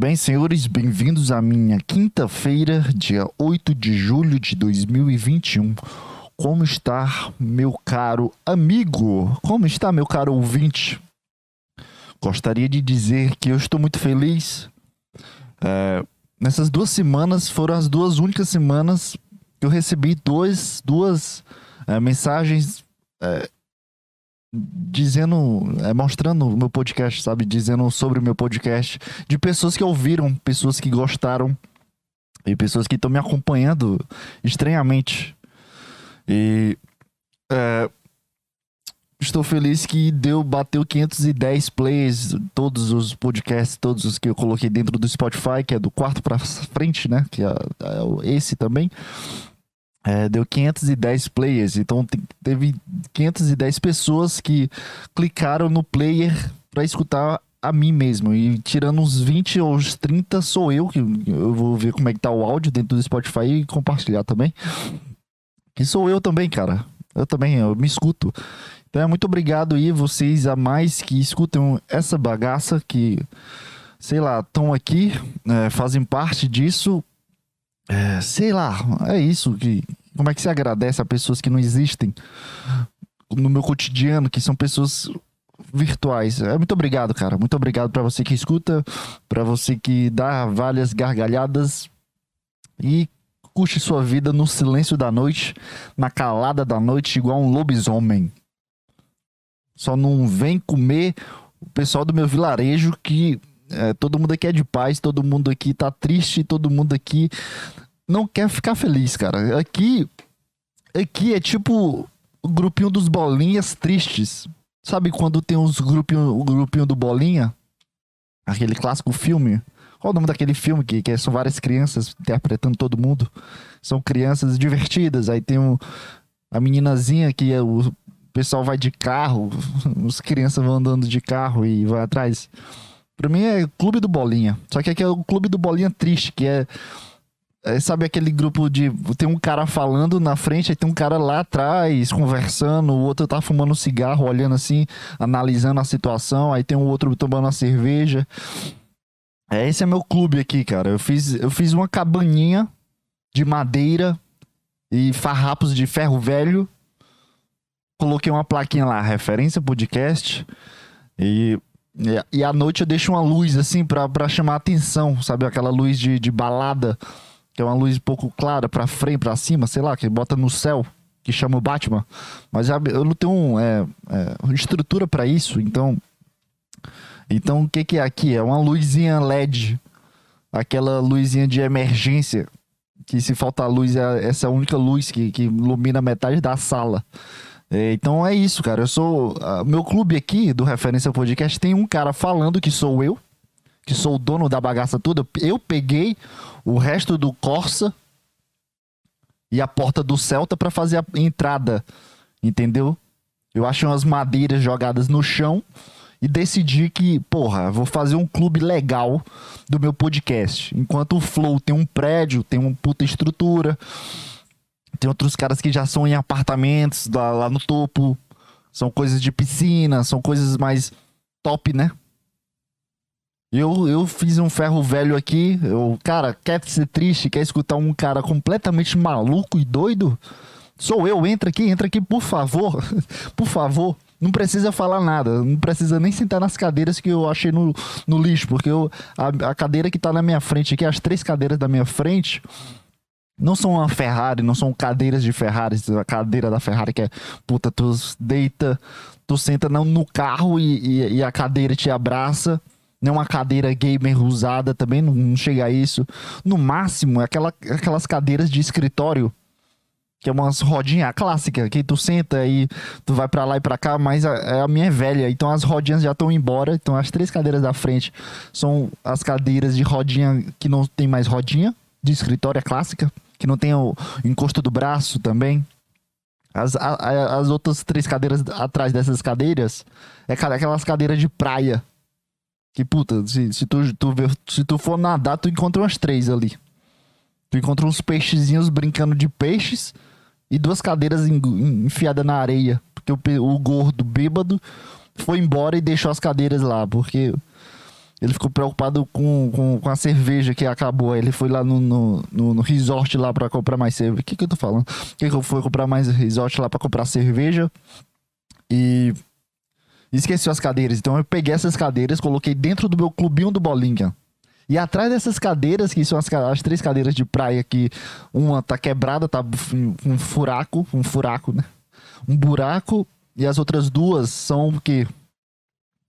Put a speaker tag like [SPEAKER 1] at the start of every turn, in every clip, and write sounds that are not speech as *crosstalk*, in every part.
[SPEAKER 1] Bem, senhores, bem-vindos à minha quinta-feira, dia 8 de julho de 2021. Como está, meu caro amigo? Como está, meu caro ouvinte? Gostaria de dizer que eu estou muito feliz. É, nessas duas semanas foram as duas únicas semanas que eu recebi dois, duas é, mensagens é, dizendo, é, mostrando o meu podcast, sabe? Dizendo sobre o meu podcast, de pessoas que ouviram, pessoas que gostaram e pessoas que estão me acompanhando estranhamente. E é, estou feliz que deu, bateu 510 plays, todos os podcasts, todos os que eu coloquei dentro do Spotify, que é do quarto para frente, né? Que é, é esse também. É, deu 510 players, então teve 510 pessoas que clicaram no player para escutar a mim mesmo. E tirando uns 20 ou uns 30 sou eu, que eu vou ver como é que tá o áudio dentro do Spotify e compartilhar também. Que sou eu também, cara. Eu também, eu me escuto. Então é muito obrigado aí vocês a mais que escutam essa bagaça que, sei lá, estão aqui, é, fazem parte disso. É, sei lá, é isso que como é que se agradece a pessoas que não existem no meu cotidiano, que são pessoas virtuais. É muito obrigado, cara. Muito obrigado para você que escuta, para você que dá várias gargalhadas e curte sua vida no silêncio da noite, na calada da noite, igual um lobisomem. Só não vem comer o pessoal do meu vilarejo que é, todo mundo aqui é de paz, todo mundo aqui tá triste, todo mundo aqui não quer ficar feliz, cara. Aqui, aqui é tipo o grupinho dos bolinhas tristes. Sabe quando tem uns grupinho, o grupinho do bolinha? Aquele clássico filme. Qual o nome daquele filme que, que são várias crianças interpretando todo mundo? São crianças divertidas. Aí tem um, a meninazinha que é o pessoal vai de carro, *laughs* as crianças vão andando de carro e vai atrás. Pra mim é Clube do Bolinha. Só que aqui é o Clube do Bolinha triste, que é é, sabe aquele grupo de. Tem um cara falando na frente, aí tem um cara lá atrás conversando, o outro tá fumando um cigarro, olhando assim, analisando a situação, aí tem um outro tomando uma cerveja. É, esse é meu clube aqui, cara. Eu fiz, eu fiz uma cabaninha de madeira e farrapos de ferro velho. Coloquei uma plaquinha lá, referência podcast. E, e, à noite eu deixo uma luz assim pra, pra chamar a atenção, sabe? Aquela luz de, de balada que é uma luz um pouco clara para frente, para cima, sei lá, que bota no céu, que chama o Batman. Mas eu não tenho é, é, estrutura para isso, então. Então o que, que é aqui? É uma luzinha LED, aquela luzinha de emergência, que se falta luz, é essa é única luz que, que ilumina metade da sala. É, então é isso, cara. Eu sou. Meu clube aqui do Referência Podcast tem um cara falando que sou eu que sou o dono da bagaça toda, eu peguei o resto do Corsa e a porta do Celta para fazer a entrada, entendeu? Eu achei umas madeiras jogadas no chão e decidi que, porra, vou fazer um clube legal do meu podcast. Enquanto o Flow tem um prédio, tem uma puta estrutura, tem outros caras que já são em apartamentos lá no topo, são coisas de piscina, são coisas mais top, né? Eu, eu fiz um ferro velho aqui. Eu, cara, quer ser triste, quer escutar um cara completamente maluco e doido? Sou eu, entra aqui, entra aqui, por favor. *laughs* por favor. Não precisa falar nada, não precisa nem sentar nas cadeiras que eu achei no, no lixo, porque eu, a, a cadeira que tá na minha frente aqui, as três cadeiras da minha frente, não são uma Ferrari, não são cadeiras de Ferrari, a cadeira da Ferrari que é, puta, tu deita, tu senta no, carro e, e, e a cadeira te abraça. Nem uma cadeira gamer usada também, não, não chega a isso. No máximo, é aquela, aquelas cadeiras de escritório, que é umas rodinhas clássica, que tu senta e tu vai para lá e para cá, mas a, a, minha é velha, então as rodinhas já estão embora, então as três cadeiras da frente são as cadeiras de rodinha que não tem mais rodinha, de escritório é clássica, que não tem o encosto do braço também. As, a, as outras três cadeiras atrás dessas cadeiras é aquelas cadeiras de praia, que puta, se, se, tu, tu, se tu for nadar, tu encontra umas três ali. Tu encontra uns peixezinhos brincando de peixes e duas cadeiras enfiadas na areia. Porque o, o gordo bêbado foi embora e deixou as cadeiras lá. Porque Ele ficou preocupado com, com, com a cerveja que acabou. Ele foi lá no, no, no, no resort lá para comprar mais cerveja. O que, que eu tô falando? Que, que eu fui comprar mais resort lá para comprar cerveja. E esqueci as cadeiras. Então eu peguei essas cadeiras, coloquei dentro do meu clubinho do Bolinha. E atrás dessas cadeiras, que são as, as, três cadeiras de praia, que uma tá quebrada, tá um furaco, um furaco, né? Um buraco. E as outras duas são o quê?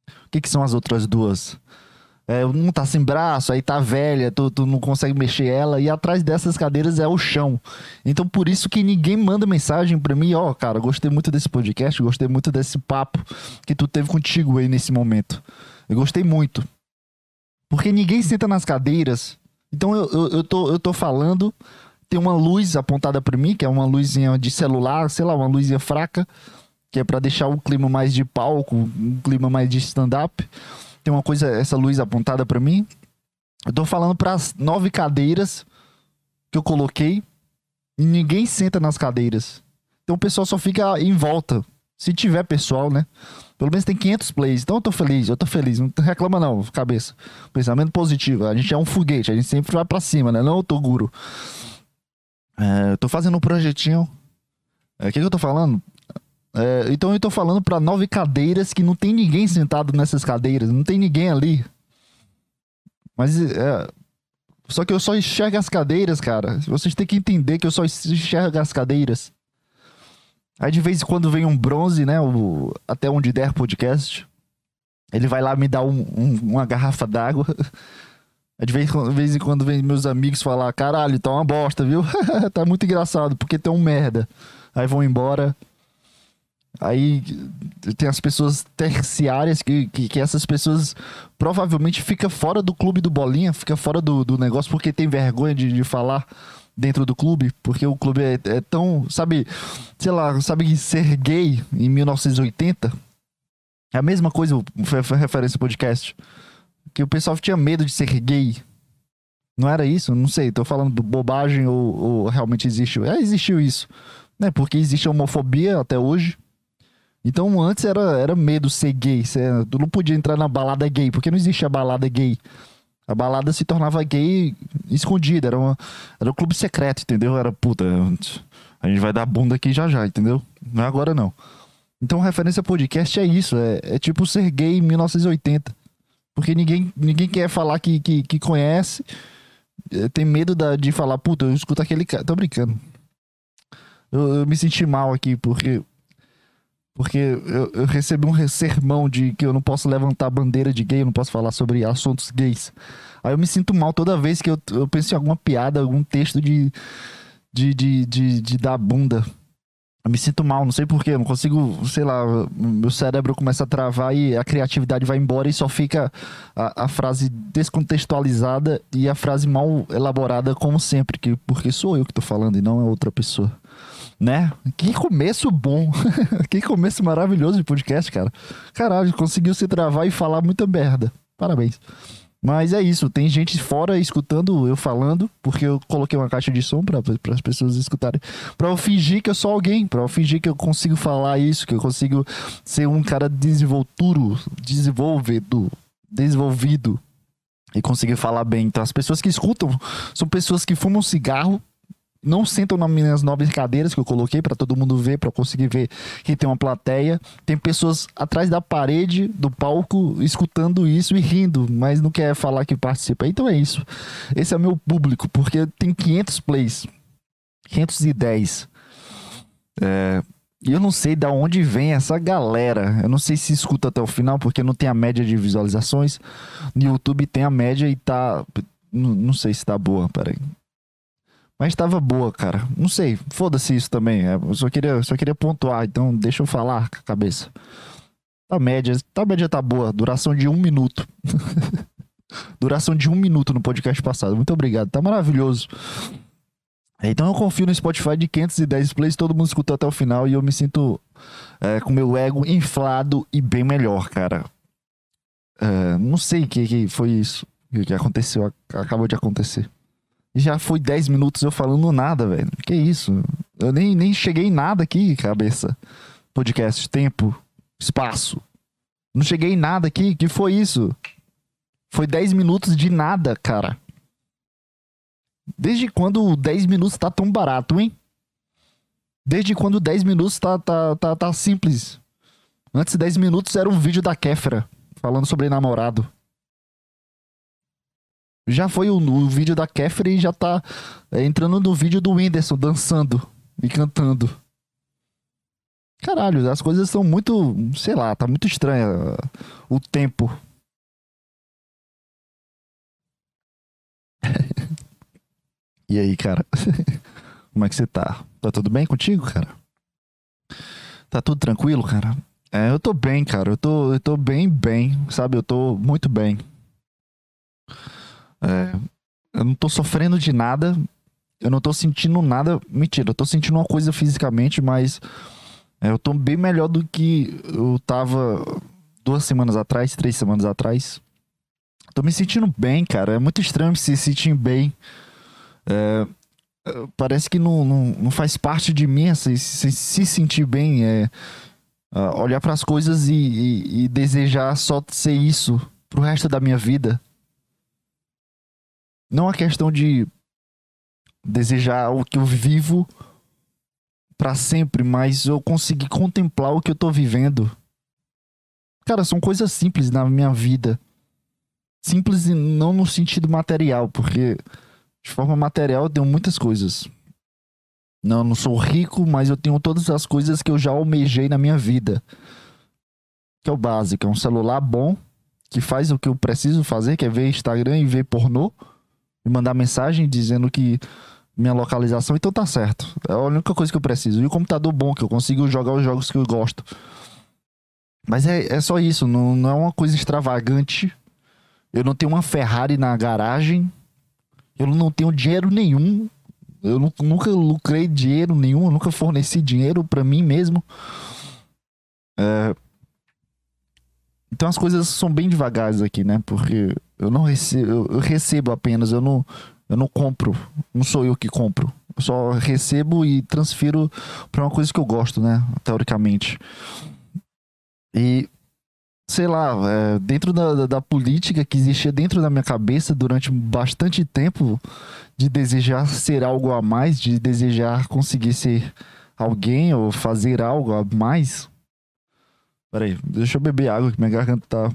[SPEAKER 1] O que, que são as outras duas? É, um tá sem braço, aí tá velha, tu, tu não consegue mexer ela, e atrás dessas cadeiras é o chão. Então por isso que ninguém manda mensagem pra mim, ó, oh, cara, gostei muito desse podcast, gostei muito desse papo que tu teve contigo aí nesse momento. Eu gostei muito. Porque ninguém senta nas cadeiras. Então eu, eu, eu, tô, eu tô falando, tem uma luz apontada para mim, que é uma luzinha de celular, sei lá, uma luzinha fraca, que é para deixar o clima mais de palco, um clima mais de stand-up tem uma coisa, essa luz apontada para mim. Eu tô falando para as nove cadeiras que eu coloquei e ninguém senta nas cadeiras. Então o pessoal só fica em volta. Se tiver pessoal, né? Pelo menos tem 500 plays. Então eu tô feliz, eu tô feliz. Não reclama não, cabeça. Pensamento positivo. A gente é um foguete, a gente sempre vai para cima, né? Não o Toguro. É, eu tô fazendo um projetinho. É, o é, que, que eu tô falando? É, então eu tô falando para nove cadeiras que não tem ninguém sentado nessas cadeiras, não tem ninguém ali. Mas é, só que eu só enxergo as cadeiras, cara. Vocês têm que entender que eu só enxergo as cadeiras. Aí de vez em quando vem um bronze, né? O, até onde der podcast. Ele vai lá me dar um, um, uma garrafa d'água. De vez, de vez em quando vem meus amigos falar: caralho, tá uma bosta, viu? *laughs* tá muito engraçado, porque tem um merda. Aí vão embora. Aí tem as pessoas terciárias que, que, que, essas pessoas provavelmente fica fora do clube do Bolinha, fica fora do, do negócio porque tem vergonha de, de falar dentro do clube, porque o clube é, é, tão, sabe, sei lá, sabe ser gay em 1980? É a mesma coisa, foi, foi referência ao podcast, que o pessoal tinha medo de ser gay. Não era isso? Não sei, tô falando bobagem ou, ou realmente existiu. É, existiu isso, né? Porque existe homofobia até hoje então antes era, era medo ser gay. Você, tu não podia entrar na balada gay, porque não existia balada gay. A balada se tornava gay escondida, era, uma, era um clube secreto, entendeu? Era puta, a gente vai dar bunda aqui já já, entendeu? Não é agora não. Então referência podcast é isso, é, é tipo ser gay em 1980. Porque ninguém, ninguém quer falar que, que, que conhece, é, tem medo da, de falar, puta, eu escuto aquele cara. Tô brincando. Eu, eu me senti mal aqui, porque porque eu, eu, recebi um sermão de que eu não posso levantar bandeira de gay, eu não posso falar sobre assuntos gays. Aí eu me sinto mal toda vez que eu, eu penso em alguma piada, algum texto de, de, de, de, de dar bunda. Eu me sinto mal, não sei porquê, não consigo, sei lá, meu cérebro começa a travar e a criatividade vai embora e só fica a, a frase descontextualizada e a frase mal elaborada, como sempre, que, porque sou eu que tô falando e não é outra pessoa né? Que começo bom. *laughs* que começo maravilhoso de podcast, cara. Caralho, conseguiu se travar e falar muita merda. Parabéns. Mas é isso, tem gente fora escutando eu falando, porque eu coloquei uma caixa de som para as pessoas escutarem. Pra eu fingir que eu sou alguém, pra eu fingir que eu consigo falar isso, que eu consigo ser um cara desenvolturo, desenvolvido, desenvolvido e conseguir falar bem. Então as pessoas que escutam são pessoas que fumam cigarro, não sentam nas minhas nove cadeiras que eu coloquei para todo mundo ver, para conseguir ver que tem uma plateia. Tem pessoas atrás da parede do palco escutando isso e rindo, mas não quer falar que participa. Então é isso. Esse é o meu público, porque tem 500 plays. 510. É, e eu não sei da onde vem essa galera. Eu não sei se escuta até o final, porque não tem a média de visualizações. No YouTube tem a média e tá. Não, não sei se tá boa, peraí. Mas estava boa, cara. Não sei, foda-se isso também. É, eu só queria, só queria pontuar, então deixa eu falar com a cabeça. A média, a média tá boa, duração de um minuto. *laughs* duração de um minuto no podcast passado. Muito obrigado, tá maravilhoso. Então eu confio no Spotify de 510 plays, todo mundo escutou até o final e eu me sinto é, com meu ego inflado e bem melhor, cara. É, não sei o que, que foi isso, o que aconteceu, acabou de acontecer. Já foi 10 minutos eu falando nada, velho. Que isso? Eu nem, nem cheguei em nada aqui, cabeça. Podcast, tempo, espaço. Não cheguei em nada aqui. Que foi isso? Foi 10 minutos de nada, cara. Desde quando 10 minutos tá tão barato, hein? Desde quando 10 minutos tá, tá, tá, tá simples. Antes 10 minutos era um vídeo da Kéfera falando sobre namorado. Já foi o, o vídeo da Kéfera e já tá é, entrando no vídeo do Whindersson dançando e cantando. Caralho, as coisas são muito. Sei lá, tá muito estranha o tempo. *laughs* e aí, cara? *laughs* Como é que você tá? Tá tudo bem contigo, cara? Tá tudo tranquilo, cara? É, eu tô bem, cara. Eu tô, eu tô bem, bem, sabe? Eu tô muito bem. É, eu não tô sofrendo de nada. Eu não tô sentindo nada. Mentira, eu tô sentindo uma coisa fisicamente, mas é, eu tô bem melhor do que eu tava duas semanas atrás, três semanas atrás. Tô me sentindo bem, cara. É muito estranho se sentir bem. É, é parece que não, não, não, faz parte de mim se, se, se sentir bem. É, uh, olhar para as coisas e, e, e desejar só ser isso pro resto da minha vida. Não é questão de desejar o que eu vivo para sempre, mas eu consegui contemplar o que eu tô vivendo. Cara, são coisas simples na minha vida. Simples e não no sentido material, porque de forma material eu tenho muitas coisas. Não, não sou rico, mas eu tenho todas as coisas que eu já almejei na minha vida. Que é o básico, é um celular bom, que faz o que eu preciso fazer, que é ver Instagram e ver pornô, e mandar mensagem dizendo que minha localização, então tá certo. É a única coisa que eu preciso. E o computador bom, que eu consigo jogar os jogos que eu gosto. Mas é, é só isso, não, não é uma coisa extravagante. Eu não tenho uma Ferrari na garagem. Eu não tenho dinheiro nenhum. Eu nunca lucrei dinheiro nenhum, eu nunca forneci dinheiro para mim mesmo. É... Então as coisas são bem devagares aqui, né? Porque eu não recebo, eu recebo apenas, eu não, eu não compro. Não sou eu que compro. Eu só recebo e transfiro para uma coisa que eu gosto, né? Teoricamente. E sei lá, é, dentro da, da, política que existia dentro da minha cabeça durante bastante tempo, de desejar ser algo a mais, de desejar conseguir ser alguém ou fazer algo a mais. Peraí, deixa eu beber água que minha garganta tá,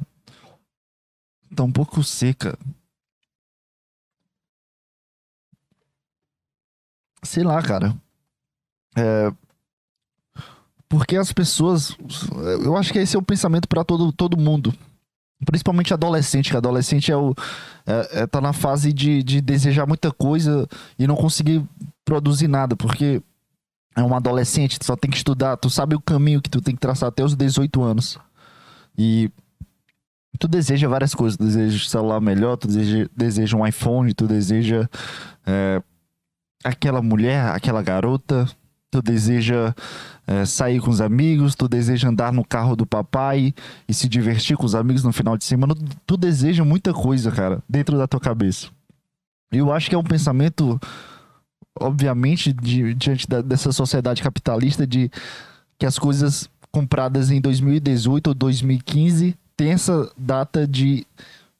[SPEAKER 1] tá um pouco seca. sei lá, cara. É, porque as pessoas. Eu acho que esse é o pensamento para todo, todo mundo. Principalmente adolescente, que adolescente é o. É, é, tá na fase de, de desejar muita coisa e não conseguir produzir nada, porque é um adolescente, tu só tem que estudar, tu sabe o caminho que tu tem que traçar até os 18 anos. E tu deseja várias coisas, tu deseja celular melhor, tu deseja, deseja um iPhone, tu deseja é, aquela mulher, aquela garota, tu deseja é, sair com os amigos, tu deseja andar no carro do papai e se divertir com os amigos no final de semana, tu deseja muita coisa, cara, dentro da tua cabeça. Eu acho que é um pensamento, obviamente, de, diante da, dessa sociedade capitalista, de que as coisas compradas em 2018 ou 2015 têm essa data de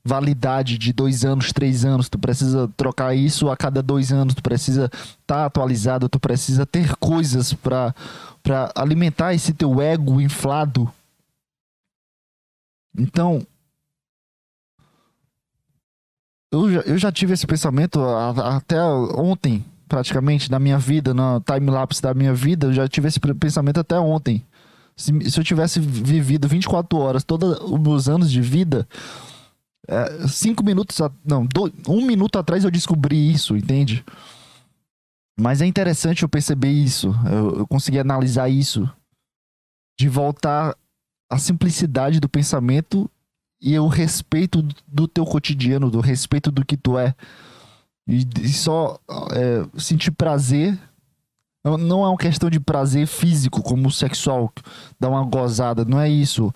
[SPEAKER 1] validade de dois anos, três anos, tu precisa trocar isso a cada dois anos, tu precisa estar tá atualizado, tu precisa ter coisas para para alimentar esse teu ego inflado. Então, eu já, eu já tive esse pensamento até ontem, praticamente, na minha vida, na time-lapse da minha vida, eu já tive esse pensamento até ontem. Se, se eu tivesse vivido 24 horas, todos os anos de vida, é, cinco minutos, não, dois, um minuto atrás eu descobri isso, entende? Mas é interessante eu perceber isso, eu, eu consegui analisar isso, de voltar à simplicidade do pensamento e o respeito do teu cotidiano, do respeito do que tu é. E, e só é, sentir prazer. Não, não é uma questão de prazer físico, como sexual, dar uma gozada, não é isso.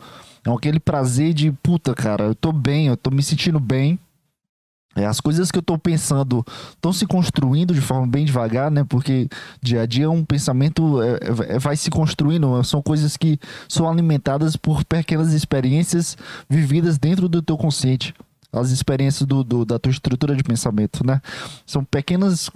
[SPEAKER 1] É aquele prazer de, puta, cara, eu tô bem, eu tô me sentindo bem. É, as coisas que eu tô pensando estão se construindo de forma bem devagar, né? Porque dia a dia um pensamento é, é, vai se construindo. São coisas que são alimentadas por pequenas experiências vividas dentro do teu consciente. as experiências do, do, da tua estrutura de pensamento, né? São pequenas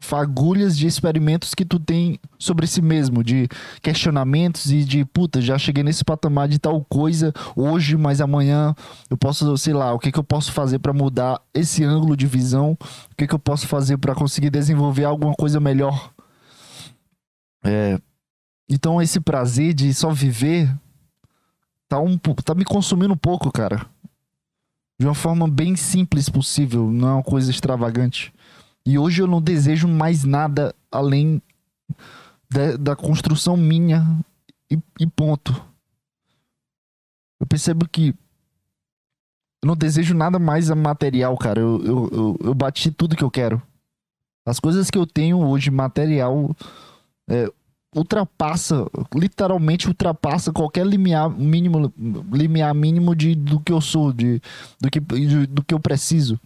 [SPEAKER 1] fagulhas de experimentos que tu tem sobre si mesmo, de questionamentos e de puta, já cheguei nesse patamar de tal coisa hoje, mas amanhã eu posso, sei lá, o que que eu posso fazer para mudar esse ângulo de visão? O que que eu posso fazer para conseguir desenvolver alguma coisa melhor? É, então esse prazer de só viver tá um tá me consumindo um pouco, cara. De uma forma bem simples possível, não é uma coisa extravagante. E hoje eu não desejo mais nada além da, da construção minha e, e, ponto. Eu percebo que eu não desejo nada mais material, cara. Eu, eu, eu, eu bati tudo que eu quero. As coisas que eu tenho hoje, material, é, ultrapassa, literalmente ultrapassa qualquer limiar mínimo, limiar mínimo de, do que eu sou, de, do, que, de, do que eu preciso.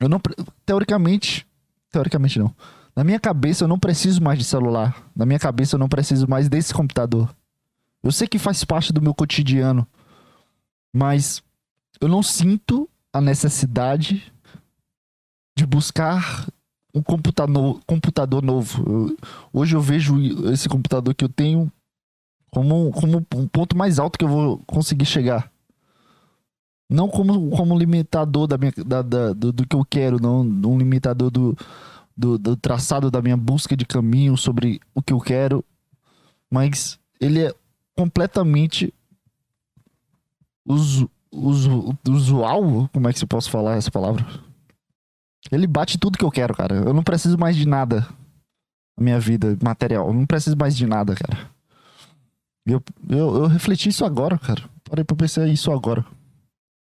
[SPEAKER 1] Eu não. Teoricamente. Teoricamente não. Na minha cabeça eu não preciso mais de celular. Na minha cabeça eu não preciso mais desse computador. Eu sei que faz parte do meu cotidiano. Mas eu não sinto a necessidade de buscar um computador, computador novo. Eu, hoje eu vejo esse computador que eu tenho como, como um ponto mais alto que eu vou conseguir chegar. Não como, como limitador da minha, da, da do, do, que eu quero, não um limitador do, do, do, traçado da minha busca de caminho sobre o que eu quero, mas ele é completamente usu, usu, usual. Como é que se posso falar essa palavra? Ele bate tudo que eu quero, cara. Eu não preciso mais de nada na minha vida material. Eu não preciso mais de nada, cara. Eu, eu, eu refleti isso agora, cara. Parei pra pensar isso agora.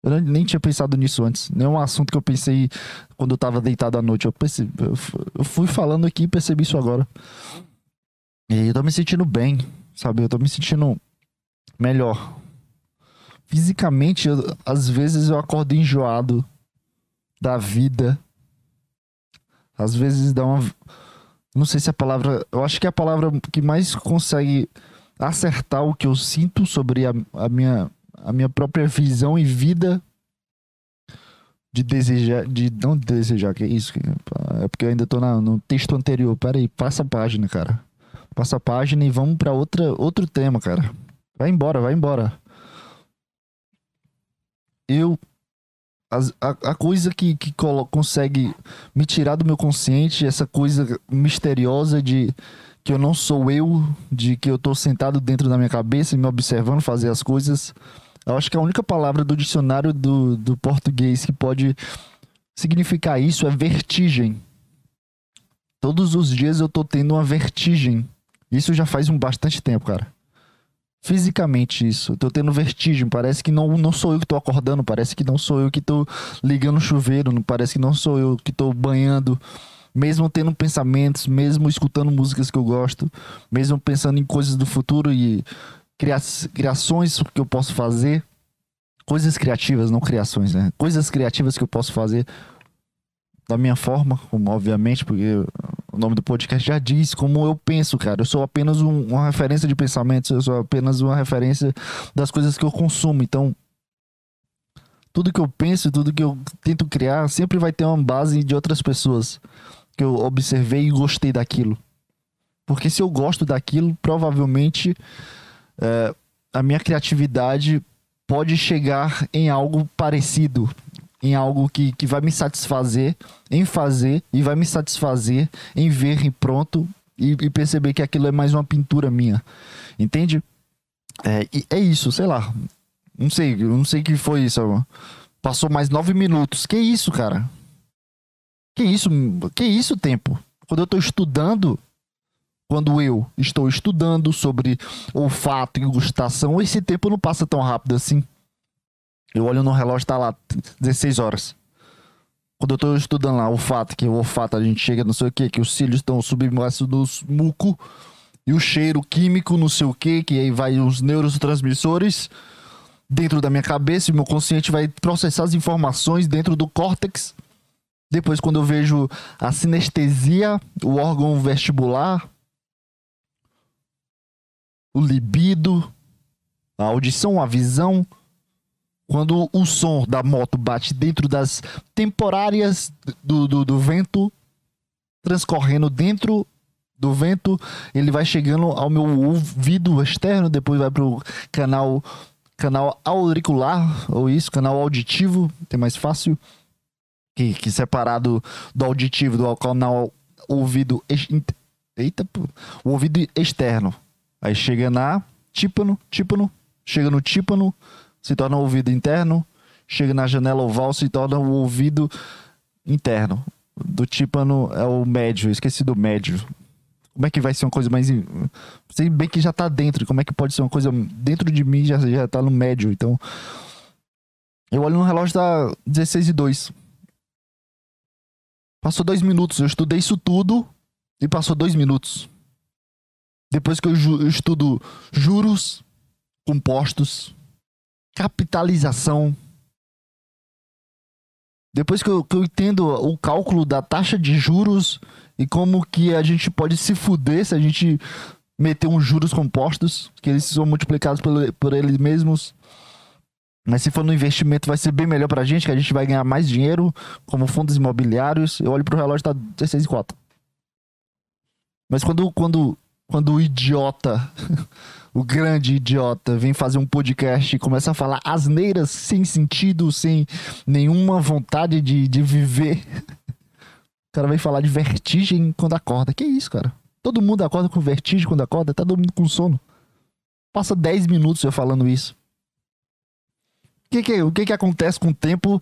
[SPEAKER 1] Eu nem tinha pensado nisso antes. Nem um assunto que eu pensei quando eu tava deitado à noite. Eu, percebi, eu fui falando aqui e percebi isso agora. E eu tô me sentindo bem, sabe? Eu tô me sentindo melhor. Fisicamente, eu, às vezes eu acordo enjoado da vida. Às vezes dá uma. Não sei se a palavra. Eu acho que é a palavra que mais consegue acertar o que eu sinto sobre a, a minha a minha própria visão e vida de desejar, de não desejar, que é isso, é porque eu ainda tô na, no texto anterior. Pera aí, passa a página, cara. Passa a página e vamos para outra outro tema, cara. Vai embora, vai embora. Eu a, a, coisa que, que consegue me tirar do meu consciente, essa coisa misteriosa de que eu não sou eu, de que eu tô sentado dentro da minha cabeça e me observando fazer as coisas, eu acho que a única palavra do dicionário do, do português que pode significar isso é vertigem. Todos os dias eu tô tendo uma vertigem. Isso já faz um bastante tempo, cara. Fisicamente isso. Eu tô tendo vertigem. Parece que não, não sou eu que tô acordando. Parece que não sou eu que tô ligando o chuveiro. Parece que não sou eu que tô banhando. Mesmo tendo pensamentos, mesmo escutando músicas que eu gosto, mesmo pensando em coisas do futuro e criações que eu posso fazer, coisas criativas, não criações, né? Coisas criativas que eu posso fazer da minha forma, como obviamente, porque o nome do podcast já diz como eu penso, cara. Eu sou apenas um, uma referência de pensamentos, eu sou apenas uma referência das coisas que eu consumo. Então, tudo que eu penso, tudo que eu tento criar, sempre vai ter uma base de outras pessoas que eu observei e gostei daquilo. Porque se eu gosto daquilo, provavelmente é, a minha criatividade pode chegar em algo parecido, em algo que, que vai me satisfazer em fazer e vai me satisfazer em ver e pronto e, e perceber que aquilo é mais uma pintura minha. Entende? É, é isso, sei lá. Não sei, não sei que foi isso. Passou mais nove minutos. Que isso, cara? Que isso? Que isso, tempo? Quando eu tô estudando, quando eu estou estudando sobre olfato e gustação, esse tempo não passa tão rápido assim. Eu olho no relógio, tá lá 16 horas. Quando eu estou estudando lá olfato, que o olfato a gente chega não sei o que, que os cílios estão submersos no muco, e o cheiro químico, não sei o que, que aí vai os neurotransmissores dentro da minha cabeça, e meu consciente vai processar as informações dentro do córtex. Depois, quando eu vejo a sinestesia, o órgão vestibular, o libido, a audição, a visão, quando o som da moto bate dentro das temporárias do, do, do vento, transcorrendo dentro do vento, ele vai chegando ao meu ouvido externo, depois vai pro canal canal auricular, ou isso, canal auditivo, tem mais fácil, que, que separado do auditivo, do canal ouvido, eita, pô, o ouvido externo. Aí chega na tímpano, tímpano, chega no tímpano, se torna o ouvido interno, chega na janela oval, se torna o ouvido interno. Do tímpano é o médio, esqueci do médio. Como é que vai ser uma coisa mais. Sei bem que já tá dentro. Como é que pode ser uma coisa dentro de mim já, já tá no médio? Então. Eu olho no relógio, tá 16 e 2. Passou dois minutos. Eu estudei isso tudo e passou dois minutos. Depois que eu, ju eu estudo juros, compostos, capitalização. Depois que eu, que eu entendo o cálculo da taxa de juros e como que a gente pode se fuder se a gente meter uns juros compostos, que eles são multiplicados por, por eles mesmos. Mas se for no investimento vai ser bem melhor pra gente, que a gente vai ganhar mais dinheiro, como fundos imobiliários. Eu olho pro relógio tá 16 e 4. Mas quando, quando, quando o idiota, *laughs* o grande idiota, vem fazer um podcast e começa a falar asneiras sem sentido, sem nenhuma vontade de, de viver *laughs* cara vai falar de vertigem quando acorda. Que isso, cara? Todo mundo acorda com vertigem quando acorda, tá todo mundo com sono. Passa 10 minutos eu falando isso. O que que, o que que acontece com o tempo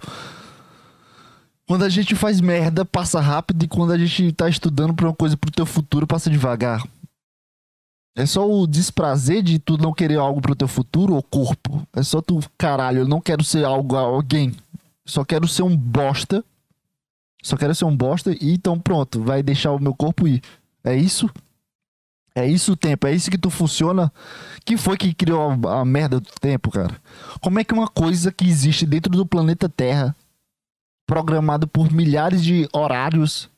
[SPEAKER 1] quando a gente faz merda, passa rápido e quando a gente tá estudando pra uma coisa pro teu futuro, passa devagar? É só o desprazer de tu não querer algo pro teu futuro ou corpo. É só tu, caralho, eu não quero ser algo, alguém. Só quero ser um bosta só quero ser um bosta e então pronto, vai deixar o meu corpo ir. É isso? É isso o tempo, é isso que tu funciona. Quem foi que criou a, a, merda do tempo, cara? Como é que uma coisa que existe dentro do planeta Terra, programado por milhares de horários,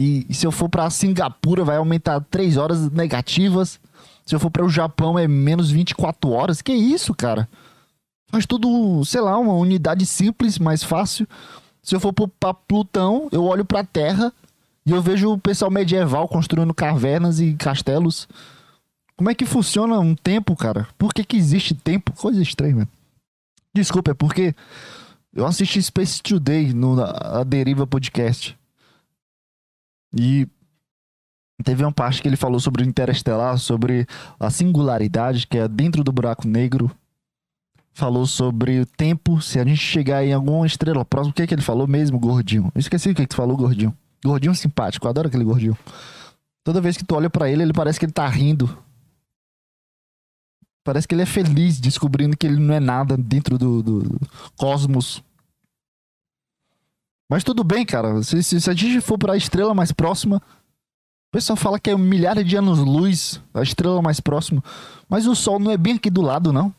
[SPEAKER 1] e, e se eu for para Singapura vai aumentar 3 horas negativas, se eu for para o Japão é menos 24 horas? Que isso, cara? Faz tudo, sei lá, uma unidade simples, mais fácil. Se eu for para Plutão, eu olho para a Terra e eu vejo o pessoal medieval construindo cavernas e castelos. Como é que funciona um tempo, cara? Por que, que existe tempo? Coisa estranha, mano. Desculpa, é porque eu assisti Space Today no a Deriva Podcast. E teve uma parte que ele falou sobre o interestelar, sobre a singularidade que é dentro do buraco negro falou sobre o tempo, se a gente chegar em alguma estrela próxima, o que é que ele falou mesmo, gordinho? Eu esqueci o que, é que tu falou, gordinho. Gordinho simpático, eu adoro aquele gordinho. Toda vez que tu olha para ele, ele parece que ele tá rindo. Parece que ele é feliz descobrindo que ele não é nada dentro do, do, do cosmos. Mas tudo bem, cara. Se, se, se a gente for para a estrela mais próxima, o pessoal fala que é milhares de anos-luz a estrela mais próxima. Mas o Sol não é bem aqui do lado, não.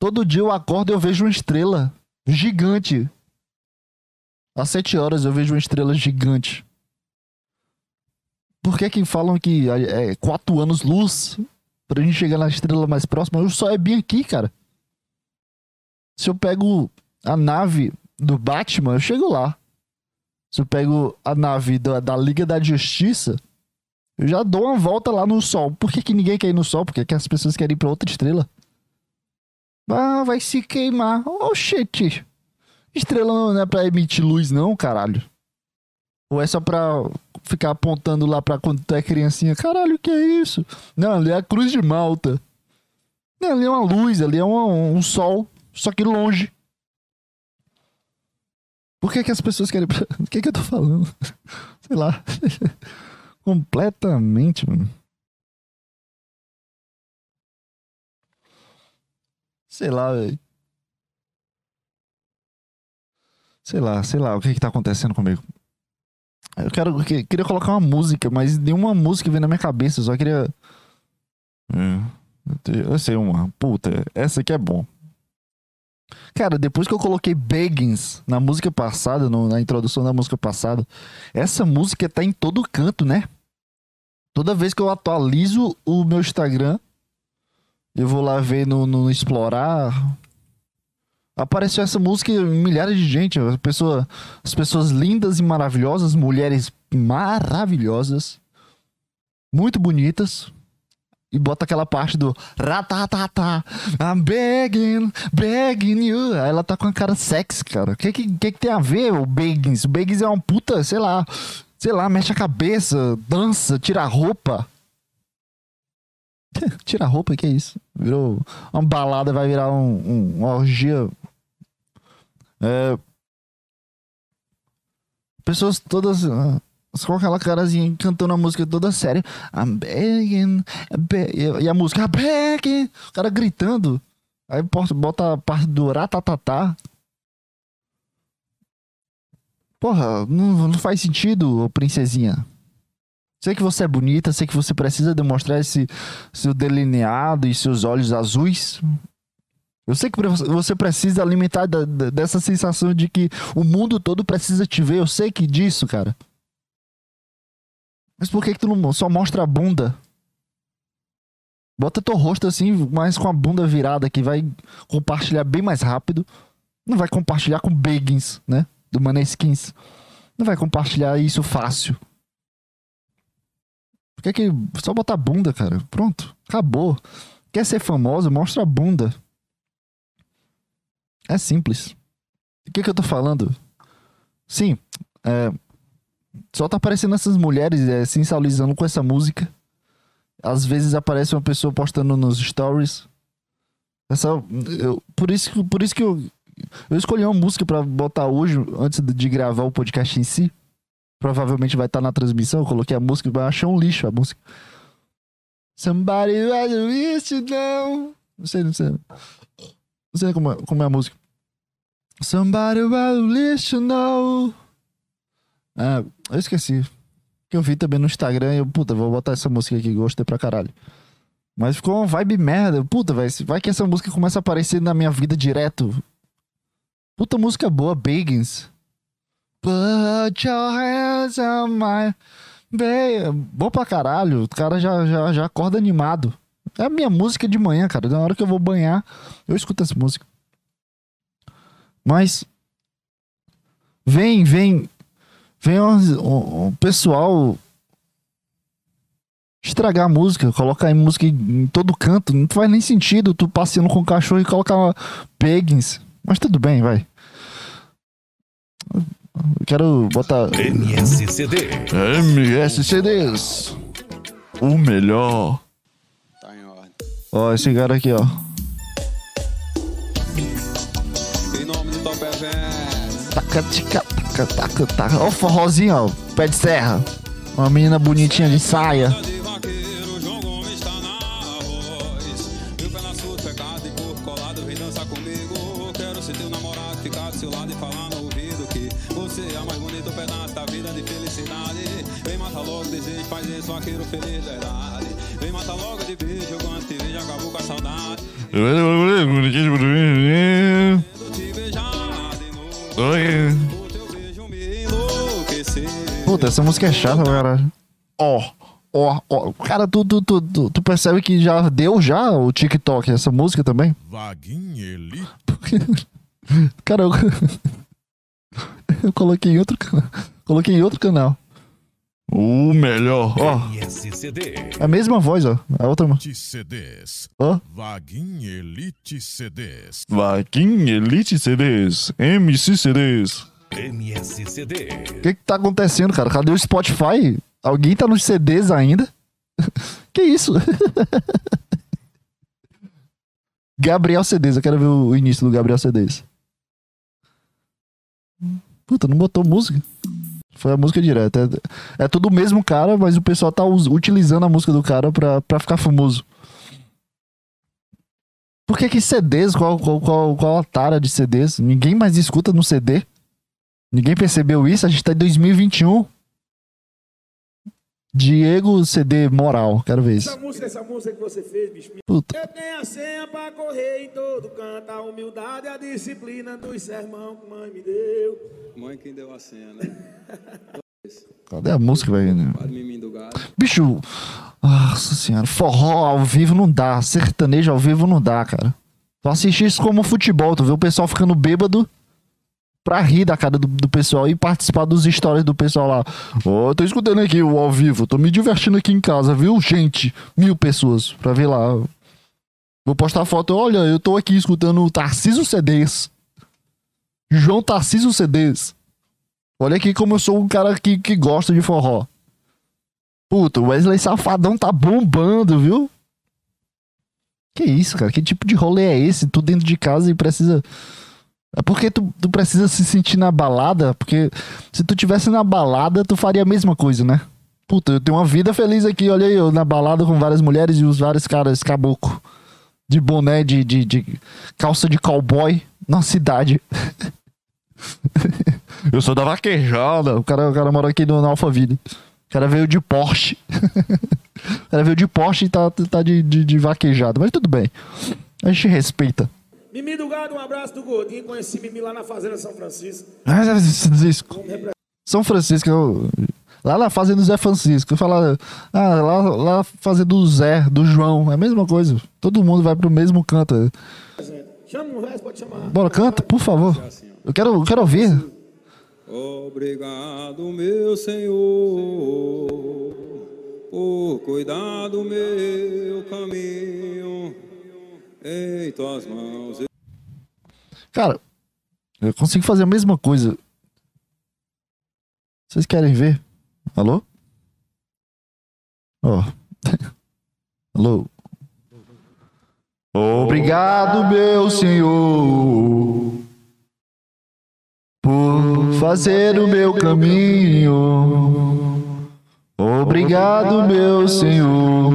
[SPEAKER 1] Todo dia eu acordo e eu vejo uma estrela gigante. Às sete horas eu vejo uma estrela gigante. Por que que falam que é quatro anos luz pra gente chegar na estrela mais próxima? O Sol é bem aqui, cara. Se eu pego a nave do Batman, eu chego lá. Se eu pego a nave da, da Liga da Justiça, eu já dou uma volta lá no Sol. Por que, que ninguém quer ir no Sol? Porque que as pessoas querem ir pra outra estrela? Ah, vai se queimar. Oxente. Estrela não é pra emitir luz, não, caralho. Ou é só pra ficar apontando lá pra quando tu é criancinha? Caralho, que é isso? Não, ali é a cruz de Malta. Não, ali é uma luz, ali é um, um sol. Só que longe. Por que, que as pessoas querem. *laughs* O que, que eu tô falando? *laughs* Sei lá. *laughs* Completamente, mano. Sei lá, velho. Sei lá, sei lá, o que que tá acontecendo comigo. Eu quero, eu queria colocar uma música, mas nenhuma música vem na minha cabeça, eu só queria... É, eu sei uma, puta, essa aqui é bom. Cara, depois que eu coloquei Beggins na música passada, no, na introdução da música passada, essa música tá em todo canto, né? Toda vez que eu atualizo o meu Instagram, eu vou lá ver no, no explorar. Apareceu essa música milhares de gente. As pessoas, as pessoas lindas e maravilhosas, mulheres maravilhosas, muito bonitas. E bota aquela parte do ratatata, I'm begging, begging you. Aí ela tá com a cara sexy, cara. O que, que, que, que tem a ver o Beggins? O Beggins é uma puta, sei lá, sei lá, mexe a cabeça, dança, tira a roupa. *laughs* tira a roupa, que é isso? Virou uma balada, vai virar um, um, uma orgia. É... Pessoas todas. Uh, com aquela carazinha cantando a música toda séria. I'm begging. E a música, I'm begging. O cara gritando. Aí bota a parte do ratatatá. Porra, não, não faz sentido, princesinha. Sei que você é bonita, sei que você precisa demonstrar esse seu delineado e seus olhos azuis. Eu sei que você precisa alimentar da, da, dessa sensação de que o mundo todo precisa te ver. Eu sei que disso, cara. Mas por que, que tu não só mostra a bunda? Bota teu rosto assim, mas com a bunda virada, que vai compartilhar bem mais rápido. Não vai compartilhar com Beggins, né? Do Maneskins. Não vai compartilhar isso fácil. Por que que... Só botar a bunda, cara. Pronto. Acabou. Quer ser famoso? Mostra a bunda. É simples. O que que eu tô falando? Sim, é, só tá aparecendo essas mulheres é, sensualizando com essa música. Às vezes aparece uma pessoa postando nos stories. Essa, eu, por, isso, por isso que eu, eu escolhi uma música para botar hoje, antes de gravar o podcast em si. Provavelmente vai estar tá na transmissão. Eu coloquei a música, mas achei um lixo a música. Somebody was wish to know. Não sei, não sei. Não sei como é, como é a música. Somebody was wish to know. Ah, eu esqueci. Que eu vi também no Instagram e eu, puta, vou botar essa música aqui, gostei pra caralho. Mas ficou uma vibe merda. Puta, velho, vai que essa música começa a aparecer na minha vida direto. Puta música boa, Bagans. Put your hands on my... Bom pra caralho. O cara já, já, já acorda animado. É a minha música de manhã, cara. Na hora que eu vou banhar, eu escuto essa música. Mas... Vem, vem Vem um, um, um pessoal estragar a música, colocar música em todo canto. Não faz nem sentido tu passeando com o cachorro e colocar Peggins. Mas tudo bem, vai. Eu quero botar.
[SPEAKER 2] MSCD.
[SPEAKER 1] MSCDs. O melhor. Tá em ordem. Ó, esse cara aqui, ó. Em nome do Top taca, taca, taca. Ó forrozinho, ó. Pé de serra. Uma menina bonitinha de saia. faz Puta, essa música é chata, cara. Ó, ó, ó. Cara, tu, tu, tu, tu, tu percebe que já deu já o TikTok, essa música também? Vaguinha Cara, eu... *laughs* eu coloquei em outro canal. Coloquei em outro canal. O melhor, ó. É a mesma voz, ó. A outra. CDs. Ó. Vaguin Elite CDs. Vaguin Elite CDs. MC CDs. MSCD. O que que tá acontecendo, cara? Cadê o Spotify? Alguém tá nos CDs ainda? *laughs* que isso? *laughs* Gabriel CDs, eu quero ver o início do Gabriel CDs. Puta, não botou música. Foi a música direta. É, é tudo o mesmo cara, mas o pessoal tá utilizando a música do cara pra, pra ficar famoso. Por que que CDs? Qual, qual, qual, qual a tara de CDs? Ninguém mais escuta no CD? Ninguém percebeu isso? A gente tá em 2021. Diego CD Moral, quero ver isso.
[SPEAKER 3] Essa música, essa música que você fez, bicho. Puta. Eu tenho a senha pra correr em todo canto, a humildade e a disciplina dos sermão que mãe me deu.
[SPEAKER 4] Mãe quem deu a senha, né? *laughs*
[SPEAKER 1] Cadê a música, velho? Bicho, nossa senhora, forró ao vivo não dá, sertanejo ao vivo não dá, cara. Tu assiste isso como futebol, tu vê o pessoal ficando bêbado pra rir da cara do, do pessoal e participar dos stories do pessoal lá. Ó, oh, tô escutando aqui o ao vivo, tô me divertindo aqui em casa, viu, gente? Mil pessoas pra ver lá. Vou postar foto, olha, eu tô aqui escutando o Tarcísio CDs. João Tarcísio CDs. Olha aqui como eu sou um cara que, que gosta de forró. Puta, o Wesley Safadão tá bombando, viu? Que isso, cara? Que tipo de rolê é esse? Tu dentro de casa e precisa. É porque tu, tu precisa se sentir na balada? Porque se tu tivesse na balada, tu faria a mesma coisa, né? Puta, eu tenho uma vida feliz aqui, olha aí, eu na balada com várias mulheres e os vários caras caboclo. De boné, de, de, de calça de cowboy na cidade. *laughs* eu sou da vaquejada. O cara, o cara mora aqui no, no Alphaville. O cara veio de Porsche. *laughs* o cara veio de Porsche e tá, tá de, de, de vaquejado. Mas tudo bem. A gente respeita.
[SPEAKER 3] Mimi do Gado, um abraço do Gordinho. Conheci Mimi lá na Fazenda São Francisco.
[SPEAKER 1] Ah, Francisco. São Francisco, eu, lá na Fazenda do Zé Francisco. Eu falo, ah, lá, lá Fazenda do Zé, do João. É a mesma coisa. Todo mundo vai pro mesmo canto.
[SPEAKER 3] Chama um verso, pode chamar.
[SPEAKER 1] Bora, canta, por favor. Eu quero, eu quero ouvir.
[SPEAKER 4] Obrigado, meu Senhor, por cuidar do meu caminho em tuas mãos.
[SPEAKER 1] Cara, eu consigo fazer a mesma coisa. Vocês querem ver? Alô? Ó. Oh. *laughs* Alô? Obrigado, meu Senhor por fazer o meu caminho. Obrigado, meu Senhor.